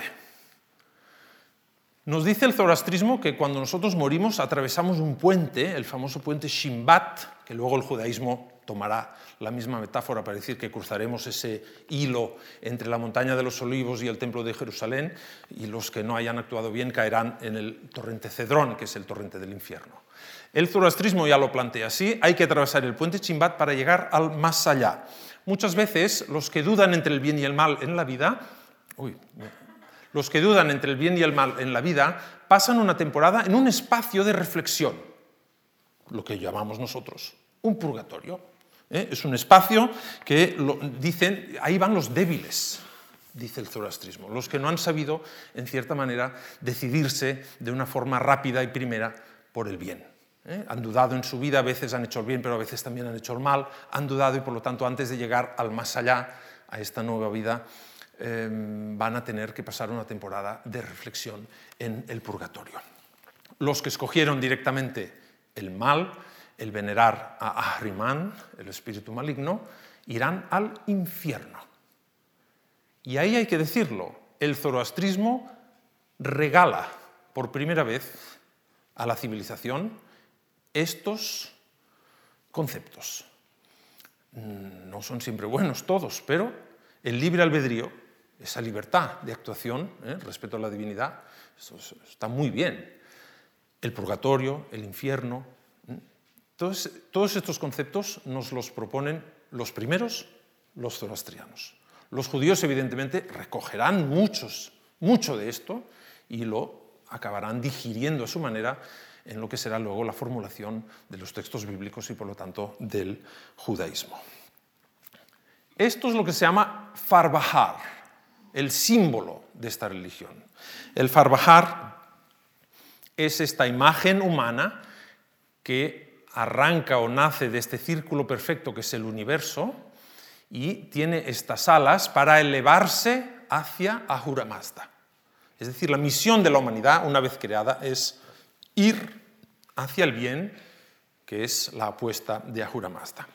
Nos dice el zoroastrismo que cuando nosotros morimos atravesamos un puente, el famoso puente Shimbat, que luego el judaísmo tomará la misma metáfora para decir que cruzaremos ese hilo entre la montaña de los olivos y el templo de Jerusalén, y los que no hayan actuado bien caerán en el torrente Cedrón, que es el torrente del infierno. El zoroastrismo ya lo plantea así, hay que atravesar el puente Chimbat para llegar al más allá. Muchas veces los que dudan entre el bien y el mal en la vida, los que dudan entre el bien y el mal en la vida, pasan una temporada en un espacio de reflexión, lo que llamamos nosotros un purgatorio. ¿eh? Es un espacio que dicen, ahí van los débiles, dice el zoroastrismo, los que no han sabido, en cierta manera, decidirse de una forma rápida y primera por el bien. ¿eh? Han dudado en su vida, a veces han hecho el bien, pero a veces también han hecho el mal, han dudado y por lo tanto antes de llegar al más allá, a esta nueva vida, em, van a tener que pasar una temporada de reflexión en el purgatorio. Los que escogieron directamente el mal, el venerar a Ahriman, el espíritu maligno, irán al infierno. Y ahí hay que decirlo, el zoroastrismo regala por primera vez a la civilización estos conceptos. No son siempre buenos todos, pero el libre albedrío, esa libertad de actuación, ¿eh? respeto a la divinidad, está muy bien. El purgatorio, el infierno, todos estos conceptos nos los proponen los primeros, los zoroastrianos. Los judíos, evidentemente, recogerán muchos, mucho de esto y lo acabarán digiriendo a su manera en lo que será luego la formulación de los textos bíblicos y, por lo tanto, del judaísmo. Esto es lo que se llama Farbahar, el símbolo de esta religión. El Farbahar es esta imagen humana que arranca o nace de este círculo perfecto que es el universo y tiene estas alas para elevarse hacia Ahura Mazda. Es decir, la misión de la humanidad, una vez creada, es ir hacia el bien, que es la apuesta de Ahura Mazda.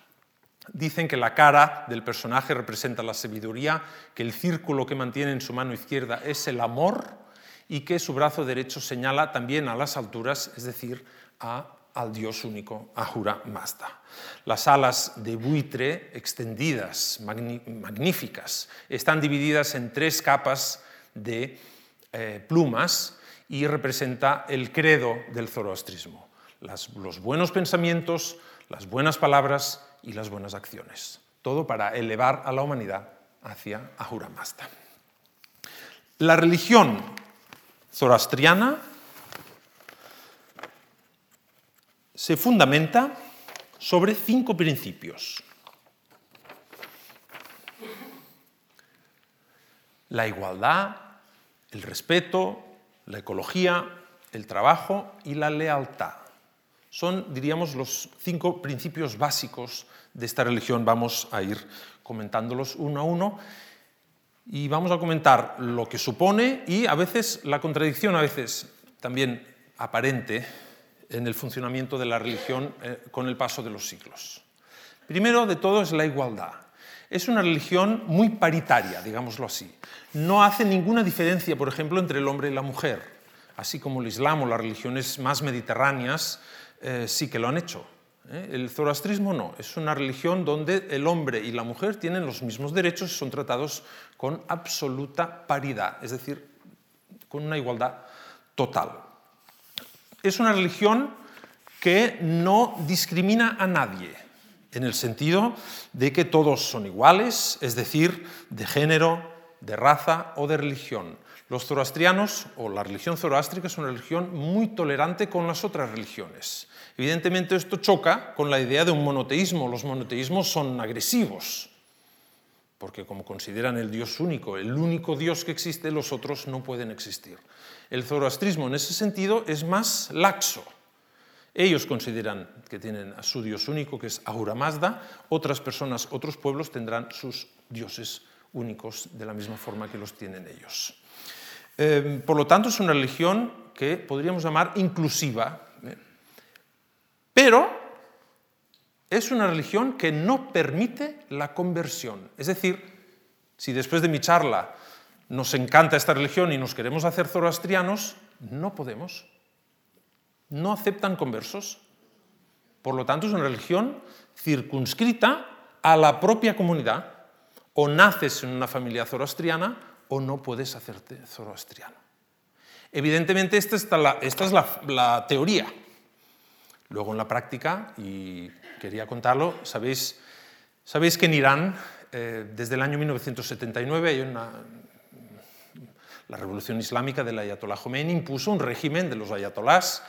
Dicen que la cara del personaje representa la sabiduría, que el círculo que mantiene en su mano izquierda es el amor y que su brazo derecho señala también a las alturas, es decir, a al Dios único, Ahura Mazda. Las alas de buitre extendidas, magníficas, están divididas en tres capas de eh, plumas y representa el credo del zoroastrismo, los buenos pensamientos, las buenas palabras y las buenas acciones. Todo para elevar a la humanidad hacia Ahura. La religión zoroastriana se fundamenta sobre cinco principios. La igualdad, el respeto, la ecología, el trabajo y la lealtad. Son, diríamos, los cinco principios básicos de esta religión. Vamos a ir comentándolos uno a uno y vamos a comentar lo que supone y a veces la contradicción, a veces también aparente, en el funcionamiento de la religión eh, con el paso de los siglos. Primero de todo es la igualdad. Es una religión muy paritaria, digámoslo así. No hace ninguna diferencia, por ejemplo, entre el hombre y la mujer, así como el Islam o las religiones más mediterráneas eh, sí que lo han hecho. ¿eh? El zoroastrismo no, es una religión donde el hombre y la mujer tienen los mismos derechos y son tratados con absoluta paridad, es decir, con una igualdad total es una religión que no discrimina a nadie, en el sentido de que todos son iguales, es decir, de género, de raza o de religión. Los zoroastrianos o la religión zoroástrica es una religión muy tolerante con las otras religiones. Evidentemente esto choca con la idea de un monoteísmo. Los monoteísmos son agresivos, porque como consideran el Dios único, el único Dios que existe, los otros no pueden existir. El zoroastrismo en ese sentido es más laxo. Ellos consideran que tienen a su dios único, que es Ahura Mazda, otras personas, otros pueblos tendrán sus dioses únicos de la misma forma que los tienen ellos. Em, por lo tanto, es una religión que podríamos llamar inclusiva, pero es una religión que no permite la conversión. Es decir, si después de mi charla nos encanta esta religión y nos queremos hacer zoroastrianos, no podemos. No aceptan conversos. Por lo tanto, es una religión circunscrita a la propia comunidad. O naces en una familia zoroastriana o no puedes hacerte zoroastriano. Evidentemente, esta, es la, teoría. Luego en la práctica, y quería contarlo, sabéis, que en Irán, eh, desde el año 1979, hay una, la revolución islámica del ayatollah Khomeini impuso un régimen de los ayatollahs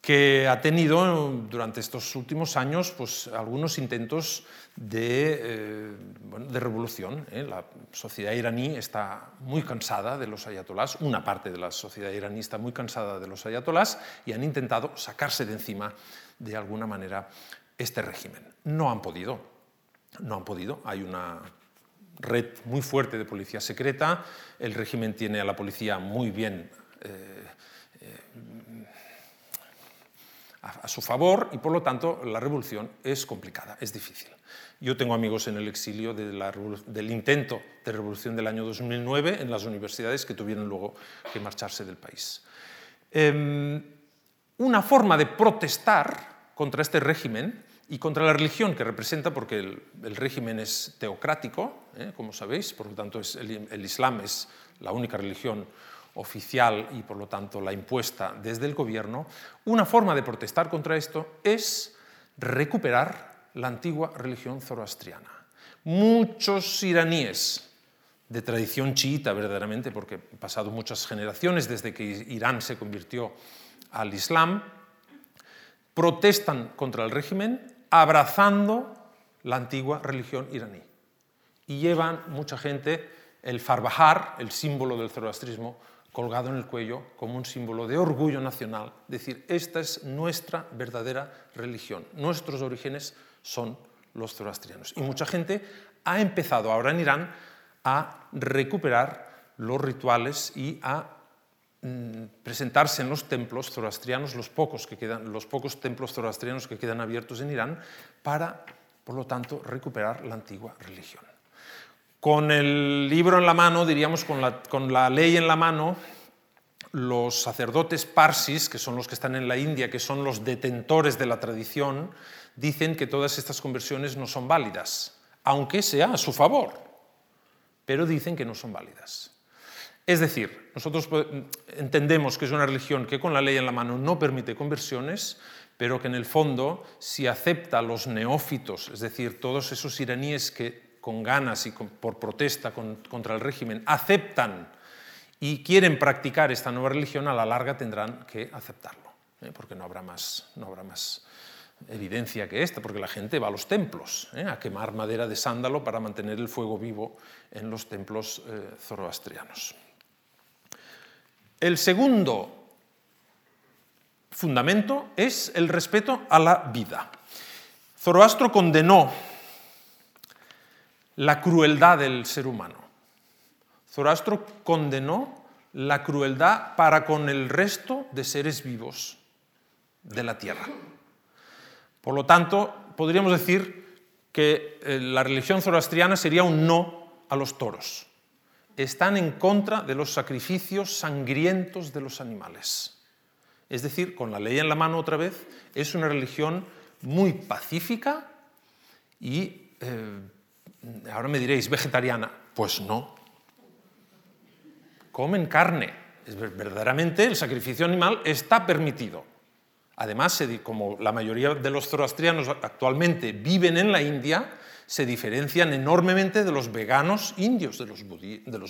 que ha tenido durante estos últimos años pues, algunos intentos de, eh, de revolución. ¿eh? La sociedad iraní está muy cansada de los ayatolás, una parte de la sociedad iraní está muy cansada de los ayatolás y han intentado sacarse de encima de alguna manera este régimen. No han podido, no han podido. Hay una red muy fuerte de policía secreta, el régimen tiene a la policía muy bien eh, a, su favor y por lo tanto la revolución es complicada, es difícil. Yo tengo amigos en el exilio del intento de revolución del año 2009 en las universidades que tuvieron luego que marcharse del país. Em, una forma de protestar contra este régimen y contra la religión que representa, porque el, régimen es teocrático, ¿eh? como sabéis, por lo tanto el, el Islam es la única religión oficial y por lo tanto la impuesta desde el gobierno, una forma de protestar contra esto es recuperar la antigua religión zoroastriana. Muchos iraníes de tradición chiita verdaderamente, porque han pasado muchas generaciones desde que Irán se convirtió al Islam, protestan contra el régimen abrazando la antigua religión iraní. Y llevan mucha gente el farbahar, el símbolo del zoroastrismo, colgado en el cuello como un símbolo de orgullo nacional, decir, esta es nuestra verdadera religión, nuestros orígenes son los zoroastrianos. Y mucha gente ha empezado ahora en Irán a recuperar los rituales y a mm, presentarse en los templos zoroastrianos, los pocos, que quedan, los pocos templos zoroastrianos que quedan abiertos en Irán, para, por lo tanto, recuperar la antigua religión. Con el libro en la mano, diríamos con la, ley en la mano, los sacerdotes parsis, que son los que están en la India, que son los detentores de la tradición, dicen que todas estas conversiones no son válidas, aunque sea a su favor, pero dicen que no son válidas. Es decir, nosotros entendemos que es una religión que con la ley en la mano no permite conversiones, pero que en el fondo, si acepta a los neófitos, es decir, todos esos iraníes que con ganas y por protesta contra el régimen aceptan y quieren practicar esta nueva religión, a la larga tendrán que aceptarlo, ¿eh? porque no habrá, más, no habrá más evidencia que esta, porque la gente va a los templos ¿eh? a quemar madera de sándalo para mantener el fuego vivo en los templos eh, zoroastrianos. El segundo fundamento es el respeto a la vida. Zoroastro condenó la crueldad del ser humano. Zoroastro condenó la crueldad para con el resto de seres vivos de la tierra. Por lo tanto, podríamos decir que eh, la religión zoroastriana sería un no a los toros. Están en contra de los sacrificios sangrientos de los animales. Es decir, con la ley en la mano otra vez, es una religión muy pacífica y eh, Ahora me diréis, ¿vegetariana? Pues no. Comen carne. Verdaderamente el sacrificio animal está permitido. Además, como la mayoría de los zoroastrianos actualmente viven en la India, se diferencian enormemente de los veganos indios, de los,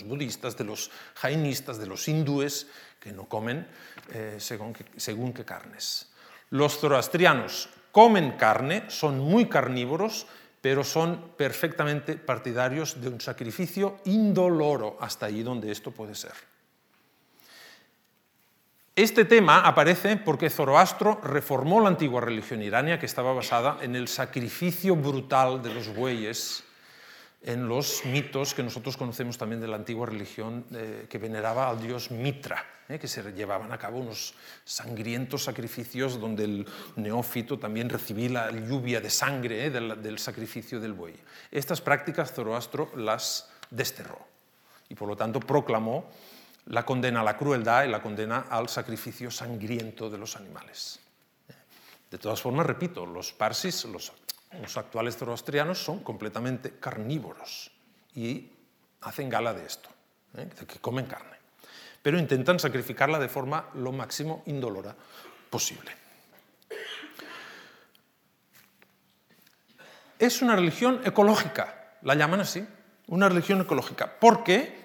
budistas, de los jainistas, de los hindúes, que no comen eh, según, según qué carnes. Los zoroastrianos comen carne, son muy carnívoros, pero son perfectamente partidarios de un sacrificio indoloro, hasta ahí donde esto puede ser. Este tema aparece porque Zoroastro reformó la antigua religión irania que estaba basada en el sacrificio brutal de los bueyes en los mitos que nosotros conocemos también de la antigua religión eh, que veneraba al dios Mitra, eh, que se llevaban a cabo unos sangrientos sacrificios donde el neófito también recibía la lluvia de sangre eh, del, del, sacrificio del buey. Estas prácticas Zoroastro las desterró y por lo tanto proclamó la condena a la crueldad y la condena al sacrificio sangriento de los animales. De todas formas, repito, los parsis, los Los actuales zoroastrianos son completamente carnívoros y hacen gala de esto, ¿eh? de que comen carne, pero intentan sacrificarla de forma lo máximo indolora posible. Es una religión ecológica, la llaman así, una religión ecológica. ¿Por qué?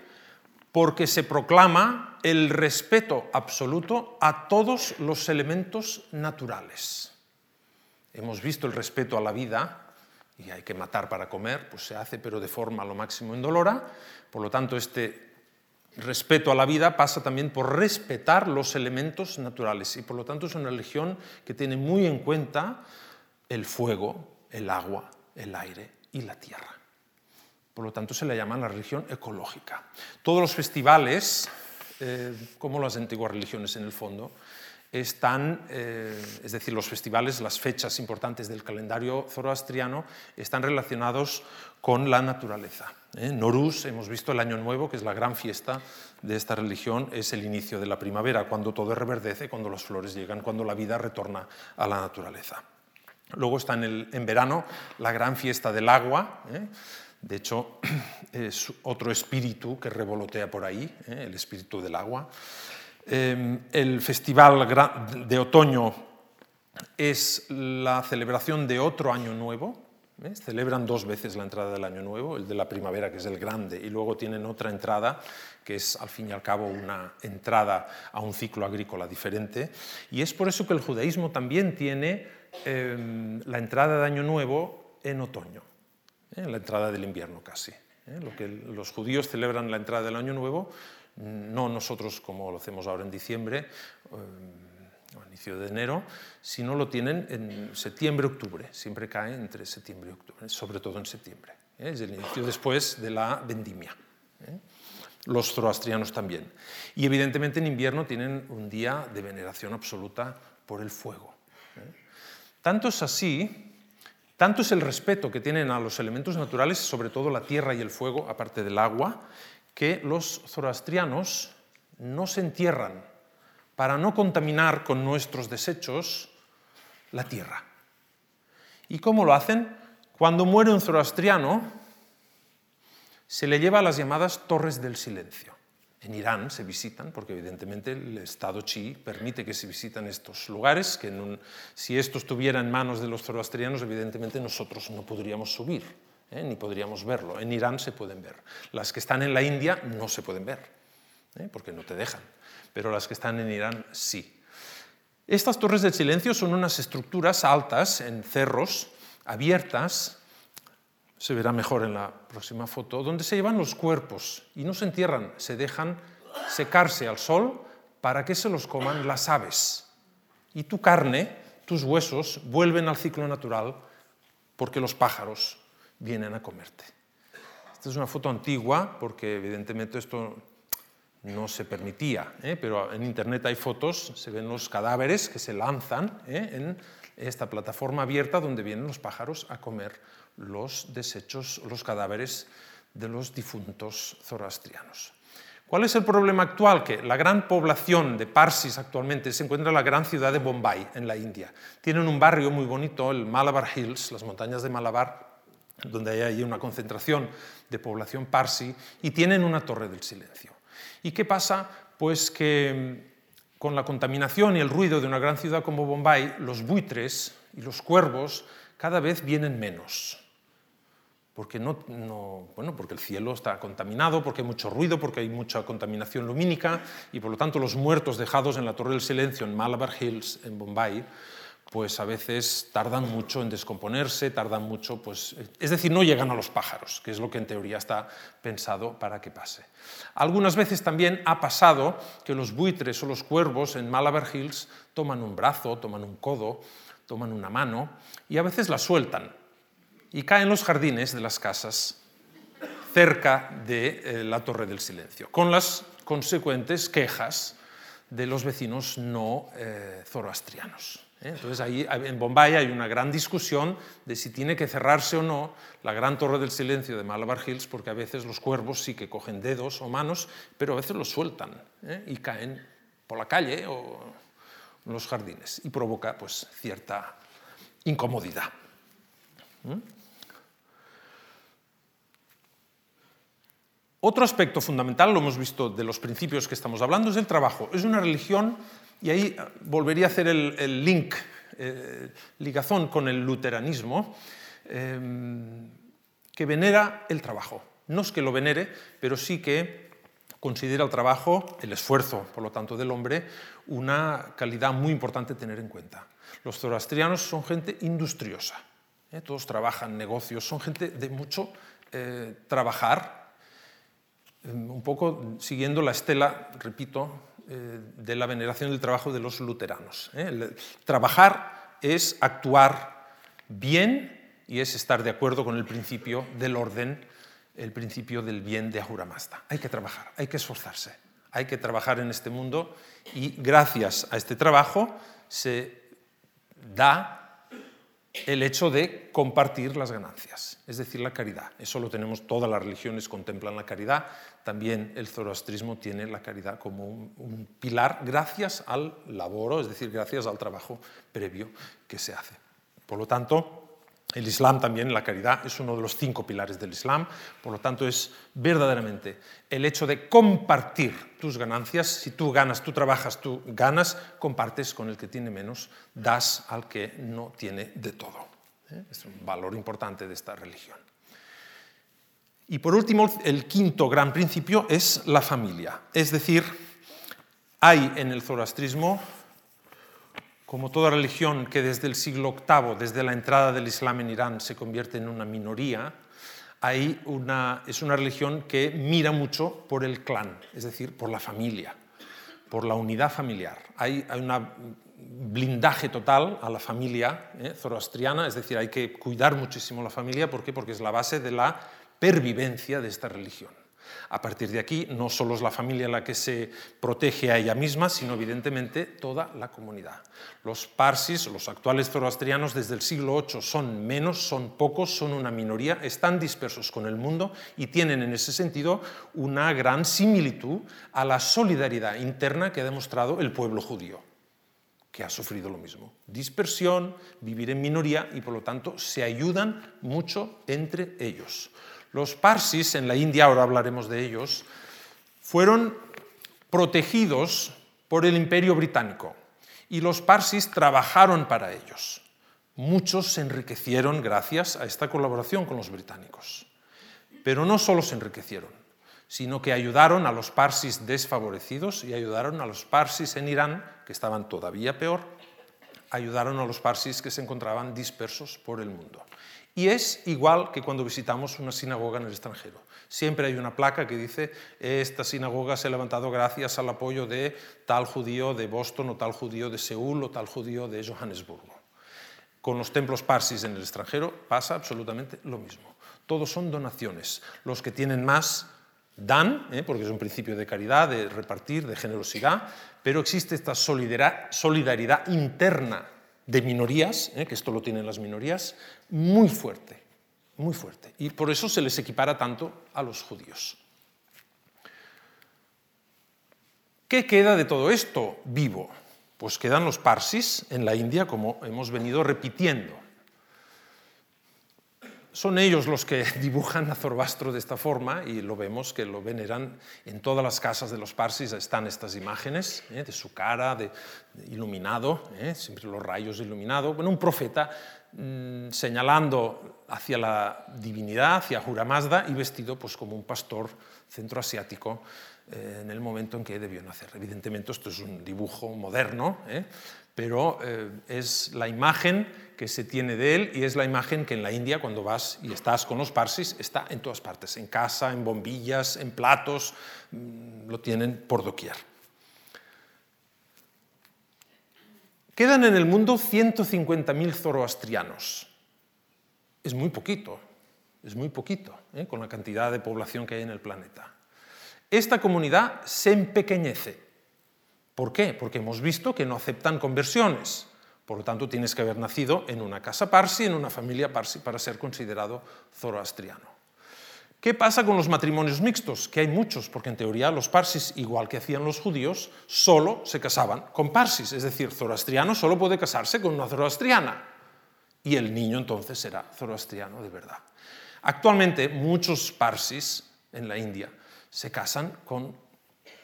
Porque se proclama el respeto absoluto a todos los elementos naturales. Hemos visto el respeto a la vida, y hay que matar para comer, pues se hace, pero de forma lo máximo indolora. Por lo tanto, este respeto a la vida pasa también por respetar los elementos naturales y por lo tanto es una religión que tiene muy en cuenta el fuego, el agua, el aire y la tierra. Por lo tanto, se le llama la religión ecológica. Todos los festivales, eh, como las antiguas religiones en el fondo, están, eh, es decir, los festivales, las fechas importantes del calendario zoroastriano, están relacionados con la naturaleza. ¿eh? Norús, hemos visto el Año Nuevo, que es la gran fiesta de esta religión, es el inicio de la primavera, cuando todo reverdece, cuando las flores llegan, cuando la vida retorna a la naturaleza. Luego está en, verano la gran fiesta del agua. De hecho, es otro espíritu que revolotea por ahí, ¿eh? el espíritu del agua. Em, el festival de otoño es la celebración de otro año nuevo. Celebran dos veces la entrada del año nuevo, el de la primavera, que es el grande, y luego tienen otra entrada, que es al fin y al cabo una entrada a un ciclo agrícola diferente. Y es por eso que el judaísmo también tiene em, la entrada de año nuevo en otoño. ¿eh? la entrada del invierno casi. ¿eh? Lo que los judíos celebran la entrada del Año Nuevo, no nosotros como lo hacemos ahora en diciembre eh, o a inicio de enero, sino lo tienen en septiembre-octubre, siempre cae entre septiembre y octubre, sobre todo en septiembre. Es el inicio después de la vendimia. Los zoroastrianos también. Y evidentemente en invierno tienen un día de veneración absoluta por el fuego. Tanto es así tanto es el respeto que tienen a los elementos naturales, sobre todo la tierra y el fuego, aparte del agua, que los zoroastrianos no se entierran para no contaminar con nuestros desechos la tierra. ¿Y cómo lo hacen? Cuando muere un zoroastriano, se le lleva a las llamadas torres del silencio en Irán se visitan, porque evidentemente el Estado chií permite que se visitan estos lugares, que si esto estuviera en manos de los zoroastrianos, evidentemente nosotros no podríamos subir, ¿eh? ni podríamos verlo. En Irán se pueden ver. Las que están en la India no se pueden ver, ¿eh? porque no te dejan, pero las que están en Irán sí. Estas torres del silencio son unas estructuras altas en cerros, abiertas, se verá mejor en la próxima foto, donde se llevan los cuerpos y no se entierran, se dejan secarse al sol para que se los coman las aves. Y tu carne, tus huesos, vuelven al ciclo natural porque los pájaros vienen a comerte. Esta es una foto antigua porque evidentemente esto no se permitía, ¿eh? pero en Internet hay fotos, se ven los cadáveres que se lanzan ¿eh? en esta plataforma abierta donde vienen los pájaros a comer los desechos, los cadáveres de los difuntos zoroastrianos. ¿Cuál es el problema actual? Que la gran población de Parsis actualmente se encuentra en la gran ciudad de Bombay, en la India. Tienen un barrio muy bonito, el Malabar Hills, las montañas de Malabar, donde hay una concentración de población parsi, y tienen una torre del silencio. ¿Y qué pasa? Pues que mm, con la contaminación y el ruido de una gran ciudad como Bombay, los buitres y los cuervos cada vez vienen menos porque, no, bueno, porque el cielo está contaminado, porque hay mucho ruido, porque hay mucha contaminación lumínica y por lo tanto los muertos dejados en la Torre del Silencio en Malabar Hills, en Bombay, pues a veces tardan mucho en descomponerse, tardan mucho, pues, es decir, no llegan a los pájaros, que es lo que en teoría está pensado para que pase. Algunas veces también ha pasado que los buitres o los cuervos en Malabar Hills toman un brazo, toman un codo, toman una mano y a veces la sueltan y cae en los jardines de las casas cerca de eh, la Torre del Silencio, con las consecuentes quejas de los vecinos no eh, zoroastrianos. ¿Eh? Entonces ahí en Bombay hay una gran discusión de si tiene que cerrarse o no la gran Torre del Silencio de Malabar Hills, porque a veces los cuervos sí que cogen dedos o manos, pero a veces los sueltan y caen por la calle o en los jardines y provoca pues cierta incomodidad. Otro aspecto fundamental, lo hemos visto de los principios que estamos hablando, es el trabajo. Es una religión, y ahí volvería a hacer el, link, eh, ligazón con el luteranismo, em, que venera el trabajo. No es que lo venere, pero sí que considera el trabajo, el esfuerzo, por lo tanto, del hombre, una calidad muy importante tener en cuenta. Los zoroastrianos son gente industriosa, ¿eh? todos trabajan negocios, son gente de mucho eh, trabajar, un poco siguiendo la estela, repito, eh, de la veneración del trabajo de los luteranos. trabajar es actuar bien y es estar de acuerdo con el principio del orden, el principio del bien de Ahura. Hay que trabajar, hay que esforzarse, hay que trabajar en este mundo y gracias a este trabajo se da el hecho de compartir las ganancias, es decir, la caridad. Eso lo tenemos, todas las religiones contemplan la caridad, también el zoroastrismo tiene la caridad como un, pilar gracias al laboro, es decir, gracias al trabajo previo que se hace. Por lo tanto, el Islam también, la caridad, es uno de los cinco pilares del Islam, por lo tanto es verdaderamente el hecho de compartir tus ganancias, si tú ganas, tú trabajas, tú ganas, compartes con el que tiene menos, das al que no tiene de todo. ¿eh? Es un valor importante de esta religión. Y por último, el quinto gran principio es la familia, es decir, hay en el zoroastrismo como toda religión que desde el siglo VIII, desde la entrada del Islam en Irán, se convierte en una minoría, hay es una religión que mira mucho por el clan, es decir, por la familia, por la unidad familiar. Hay, hay un blindaje total a la familia ¿eh? zoroastriana, es decir, hay que cuidar muchísimo la familia. ¿Por qué? Porque es la base de la pervivencia de esta religión. A partir de aquí, no solo es la familia la que se protege a ella misma, sino evidentemente toda la comunidad. Los parsis, los actuales zoroastrianos desde el siglo VIII son menos, son pocos, son una minoría, están dispersos con el mundo y tienen en ese sentido una gran similitud a la solidaridad interna que ha demostrado el pueblo judío que ha sufrido lo mismo. Dispersión, vivir en minoría y por lo tanto se ayudan mucho entre ellos. Los parsis en la India, ahora hablaremos de ellos, fueron protegidos por el imperio británico y los parsis trabajaron para ellos. Muchos se enriquecieron gracias a esta colaboración con los británicos. Pero no solo se enriquecieron, sino que ayudaron a los parsis desfavorecidos y ayudaron a los parsis en Irán, que estaban todavía peor, ayudaron a los parsis que se encontraban dispersos por el mundo. Y es igual que cuando visitamos una sinagoga en el extranjero. Siempre hay una placa que dice, esta sinagoga se ha levantado gracias al apoyo de tal judío de Boston o tal judío de Seúl o tal judío de Johannesburgo. Con los templos parsis en el extranjero pasa absolutamente lo mismo. Todos son donaciones. Los que tienen más dan, ¿eh? porque es un principio de caridad, de repartir, de generosidad, pero existe esta solidaridad interna de minorías, ¿eh? que esto lo tienen las minorías, muy fuerte, muy fuerte. Y por eso se les equipara tanto a los judíos. ¿Qué queda de todo esto vivo? Pues quedan los parsis en la India, como hemos venido repitiendo son ellos los que dibujan a Zorbastro de esta forma y lo vemos que lo veneran en todas las casas de los parsis están estas imágenes ¿eh? de su cara de, iluminado ¿eh? siempre los rayos iluminados bueno un profeta mm, señalando hacia la divinidad hacia Mazda y vestido pues como un pastor centroasiático eh, en el momento en que debió nacer evidentemente esto es un dibujo moderno pero es la imagen que se tiene de él y es la imagen que en la India cuando vas y estás con los parsis está en todas partes, en casa, en bombillas, en platos, mm, lo tienen por doquier. Quedan en el mundo 150.000 zoroastrianos. Es muy poquito, es muy poquito, ¿eh? con la cantidad de población que hay en el planeta. Esta comunidad se empequeñece ¿Por qué? Porque hemos visto que no aceptan conversiones. Por lo tanto, tienes que haber nacido en una casa parsi, en una familia parsi, para ser considerado zoroastriano. ¿Qué pasa con los matrimonios mixtos? Que hay muchos, porque en teoría los parsis, igual que hacían los judíos, solo se casaban con parsis, es decir, zoroastriano solo puede casarse con una zoroastriana. y el niño entonces será zoroastriano de verdad. Actualmente muchos parsis en la India se casan con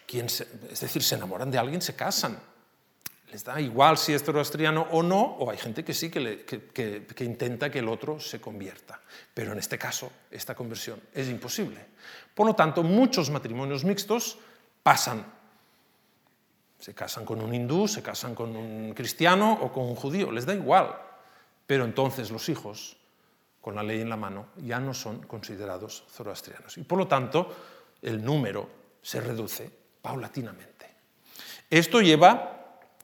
quien, es decir, se enamoran de alguien, se casan. Les da igual si es zoroastriano o no, o hay gente que sí que, que intenta que el otro se convierta. Pero en este caso, esta conversión es imposible. Por lo tanto, muchos matrimonios mixtos pasan. Se casan con un hindú, se casan con un cristiano o con un judío, les da igual. Pero entonces los hijos, con la ley en la mano, ya no son considerados zoroastrianos. Y por lo tanto, el número se reduce paulatinamente. Esto lleva,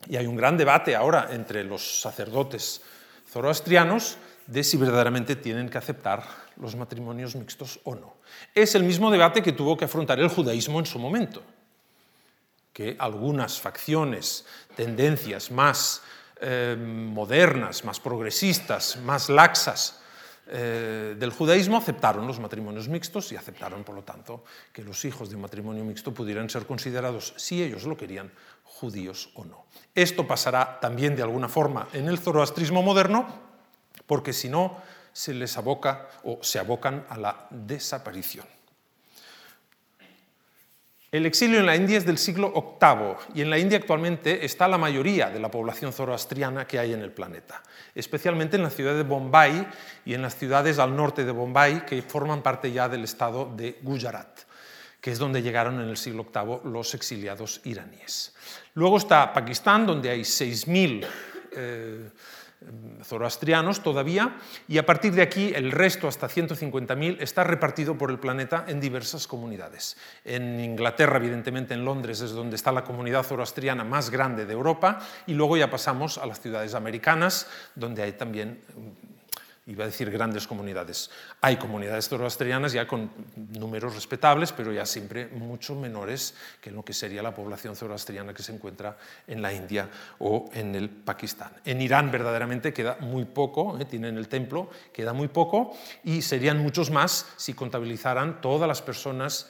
y hay un gran debate ahora entre los sacerdotes zoroastrianos, de si verdaderamente tienen que aceptar los matrimonios mixtos o no. Es el mismo debate que tuvo que afrontar el judaísmo en su momento, que algunas facciones, tendencias más eh, modernas, más progresistas, más laxas eh, del judaísmo aceptaron los matrimonios mixtos y aceptaron, por lo tanto, que los hijos de un matrimonio mixto pudieran ser considerados, si ellos lo querían, judíos o no. Esto pasará también de alguna forma en el zoroastrismo moderno, porque si no se les aboca o se abocan a la desaparición. El exilio en la India es del siglo VIII y en la India actualmente está la mayoría de la población zoroastriana que hay en el planeta, especialmente en la ciudad de Bombay y en las ciudades al norte de Bombay que forman parte ya del estado de Gujarat, que es donde llegaron en el siglo VIII los exiliados iraníes. Luego está Pakistán, donde hay 6.000 zoroastrianos todavía, y a partir de aquí el resto, hasta 150.000, está repartido por el planeta en diversas comunidades. En Inglaterra, evidentemente en Londres, es donde está la comunidad zoroastriana más grande de Europa, y luego ya pasamos a las ciudades americanas, donde hay también iba a decir grandes comunidades. Hay comunidades zoroastrianas ya con números respetables, pero ya siempre mucho menores que lo que sería la población zoroastriana que se encuentra en la India o en el Pakistán. En Irán verdaderamente queda muy poco, ¿eh? tienen el templo, queda muy poco, y serían muchos más si contabilizaran todas las personas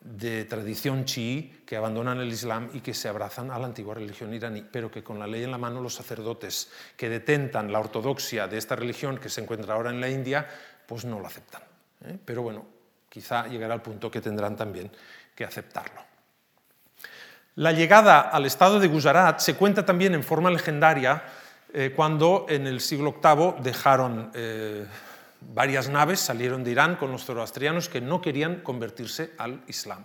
de tradición chií que abandonan el Islam y que se abrazan a la antigua religión iraní, pero que con la ley en la mano los sacerdotes que detentan la ortodoxia de esta religión que se encuentra ahora en la India, pues no lo aceptan. ¿eh? Pero bueno, quizá llegará al punto que tendrán también que aceptarlo. La llegada al estado de Gujarat se cuenta también en forma legendaria eh, cuando en el siglo VIII dejaron... Eh, varias naves salieron de Irán con los zoroastrianos que no querían convertirse al Islam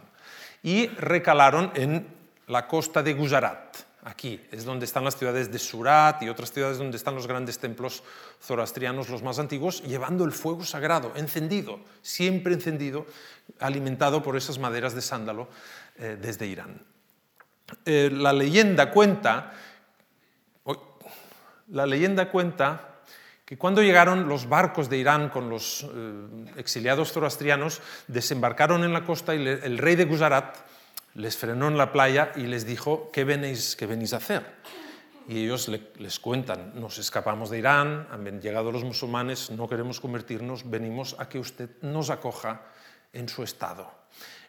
y recalaron en la costa de Gujarat. Aquí es donde están las ciudades de Surat y otras ciudades donde están los grandes templos zoroastrianos, los más antiguos, llevando el fuego sagrado, encendido, siempre encendido, alimentado por esas maderas de sándalo eh, desde Irán. Eh, la leyenda cuenta, la leyenda cuenta que cuando llegaron los barcos de Irán con los eh, exiliados zoroastrianos, desembarcaron en la costa y el rey de Gujarat les frenó en la playa y les dijo, ¿qué venís, qué venís a hacer? Y ellos les cuentan, nos escapamos de Irán, han llegado los musulmanes, no queremos convertirnos, venimos a que usted nos acoja en su estado.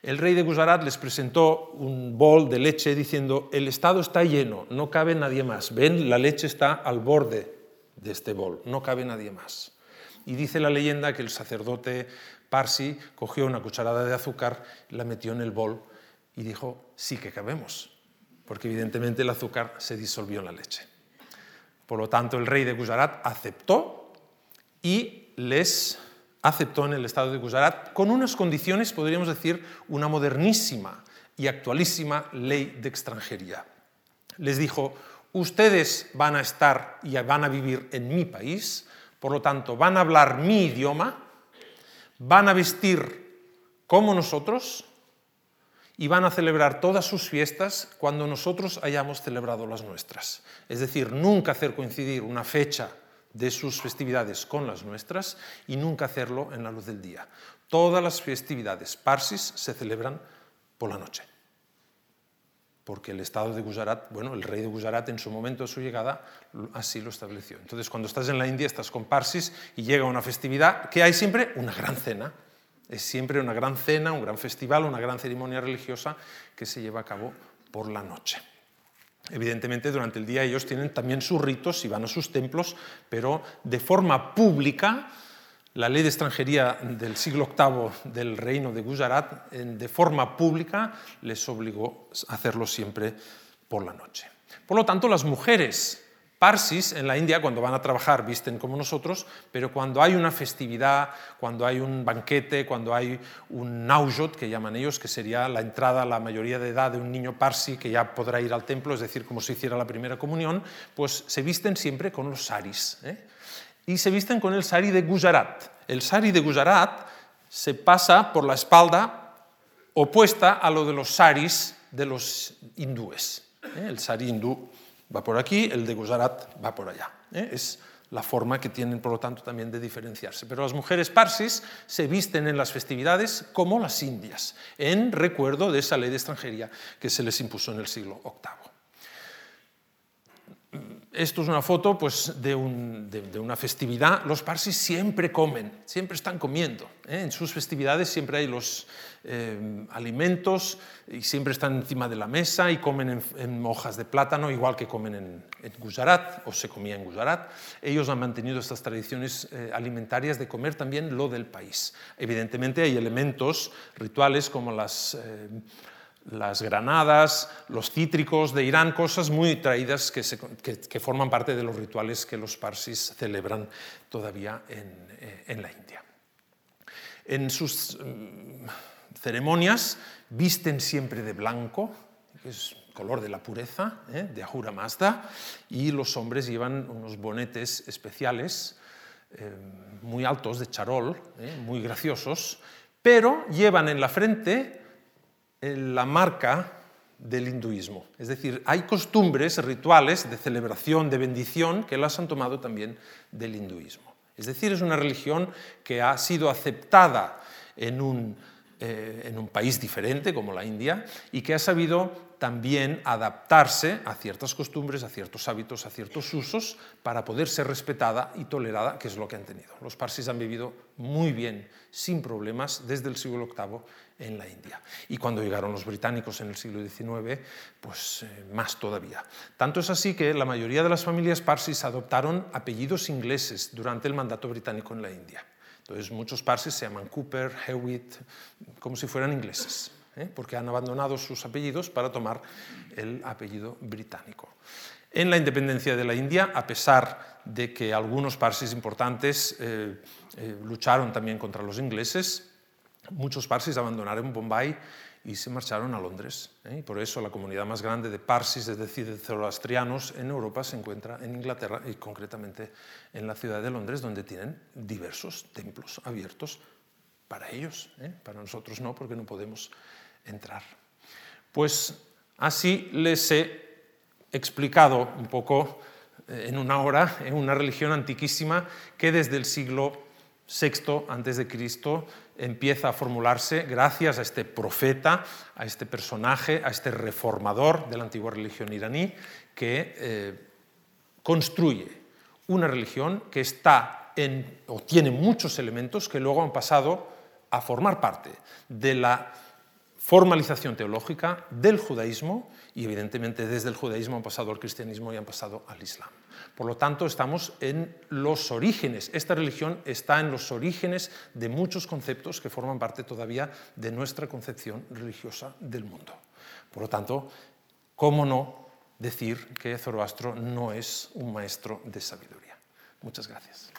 El rey de Gujarat les presentó un bol de leche diciendo, el estado está lleno, no cabe nadie más. Ven, la leche está al borde de este bol, no cabe nadie más. Y dice la leyenda que el sacerdote Parsi cogió una cucharada de azúcar, la metió en el bol y dijo, sí que cabemos, porque evidentemente el azúcar se disolvió en la leche. Por lo tanto, el rey de Gujarat aceptó y les aceptó en el estado de Gujarat con unas condiciones, podríamos decir, una modernísima y actualísima ley de extranjería. Les dijo, ustedes van a estar y van a vivir en mi país, por lo tanto, van a hablar mi idioma, van a vestir como nosotros y van a celebrar todas sus fiestas cuando nosotros hayamos celebrado las nuestras. Es decir, nunca hacer coincidir una fecha de sus festividades con las nuestras y nunca hacerlo en la luz del día. Todas las festividades parsis se celebran por la noche porque el estado de Gujarat, bueno, el rey de Gujarat en su momento de su llegada así lo estableció. Entonces, cuando estás en la India, estás con Parsis y llega una festividad que hay siempre una gran cena. Es siempre una gran cena, un gran festival, una gran ceremonia religiosa que se lleva a cabo por la noche. Evidentemente, durante el día ellos tienen también sus ritos y van a sus templos, pero de forma pública, la ley de extranjería del siglo VIII del reino de Gujarat, de forma pública, les obligó a hacerlo siempre por la noche. Por lo tanto, las mujeres parsis en la India, cuando van a trabajar, visten como nosotros, pero cuando hay una festividad, cuando hay un banquete, cuando hay un naujot, que llaman ellos, que sería la entrada a la mayoría de edad de un niño parsi que ya podrá ir al templo, es decir, como si hiciera la primera comunión, pues se visten siempre con los saris. ¿eh? Y se visten con el sari de Gujarat. El sari de Gujarat se pasa por la espalda opuesta a lo de los saris de los hindúes. ¿eh? El sari hindú va por aquí, el de Gujarat va por allá. ¿eh? Es la forma que tienen, por lo tanto, también de diferenciarse. Pero las mujeres parsis se visten en las festividades como las indias, en recuerdo de esa ley de extranjería que se les impuso en el siglo VIII. Esto es una foto pues, de, una festividad. Los parsis siempre comen, siempre están comiendo. ¿eh? En sus festividades siempre hay los eh, alimentos y siempre están encima de la mesa y comen en, hojas de plátano, igual que comen en, Gujarat o se comía en Gujarat. Ellos han mantenido estas tradiciones eh, alimentarias de comer también lo del país. Evidentemente hay elementos rituales como las las granadas, los cítricos de Irán, cosas muy traídas que, forman parte de los rituales que los parsis celebran todavía en, eh, la India. En sus mm, ceremonias visten siempre de blanco, que es color de la pureza, ¿eh? de Ahura Mazda, y los hombres llevan unos bonetes especiales eh, muy altos de charol, muy graciosos, pero llevan en la frente la marca del hinduismo. Es decir, hay costumbres, rituales de celebración, de bendición, que las han tomado también del hinduismo. Es decir, es una religión que ha sido aceptada en un, eh, en un país diferente como la India y que ha sabido también adaptarse a ciertas costumbres, a ciertos hábitos, a ciertos usos, para poder ser respetada y tolerada, que es lo que han tenido. Los parsis han vivido muy bien, sin problemas, desde el siglo VIII en la India. Y cuando llegaron los británicos en el siglo XIX, pues eh, más todavía. Tanto es así que la mayoría de las familias parsis adoptaron apellidos ingleses durante el mandato británico en la India. Entonces muchos parsis se llaman Cooper, Hewitt, como si fueran ingleses. ¿eh? porque han abandonado sus apellidos para tomar el apellido británico. En la independencia de la India, a pesar de que algunos parsis importantes eh, lucharon también contra los ingleses, muchos parsis abandonaron Bombay y se marcharon a Londres. Y por eso la comunidad más grande de parsis, es decir, de zoroastrianos en Europa, se encuentra en Inglaterra y concretamente en la ciudad de Londres, donde tienen diversos templos abiertos para ellos. Para nosotros no, porque no podemos entrar. Pues así les he explicado un poco eh, en una hora, en una religión antiquísima que desde el siglo VI antes de Cristo empieza a formularse gracias a este profeta, a este personaje, a este reformador de la antigua religión iraní que eh, construye una religión que está en, o tiene muchos elementos que luego han pasado a formar parte de la formalización teológica del judaísmo y evidentemente desde el judaísmo han pasado al cristianismo y han pasado al islam. Por lo tanto, estamos en los orígenes. Esta religión está en los orígenes de muchos conceptos que forman parte todavía de nuestra concepción religiosa del mundo. Por lo tanto, ¿cómo no decir que Zoroastro no es un maestro de sabiduría? Muchas gracias.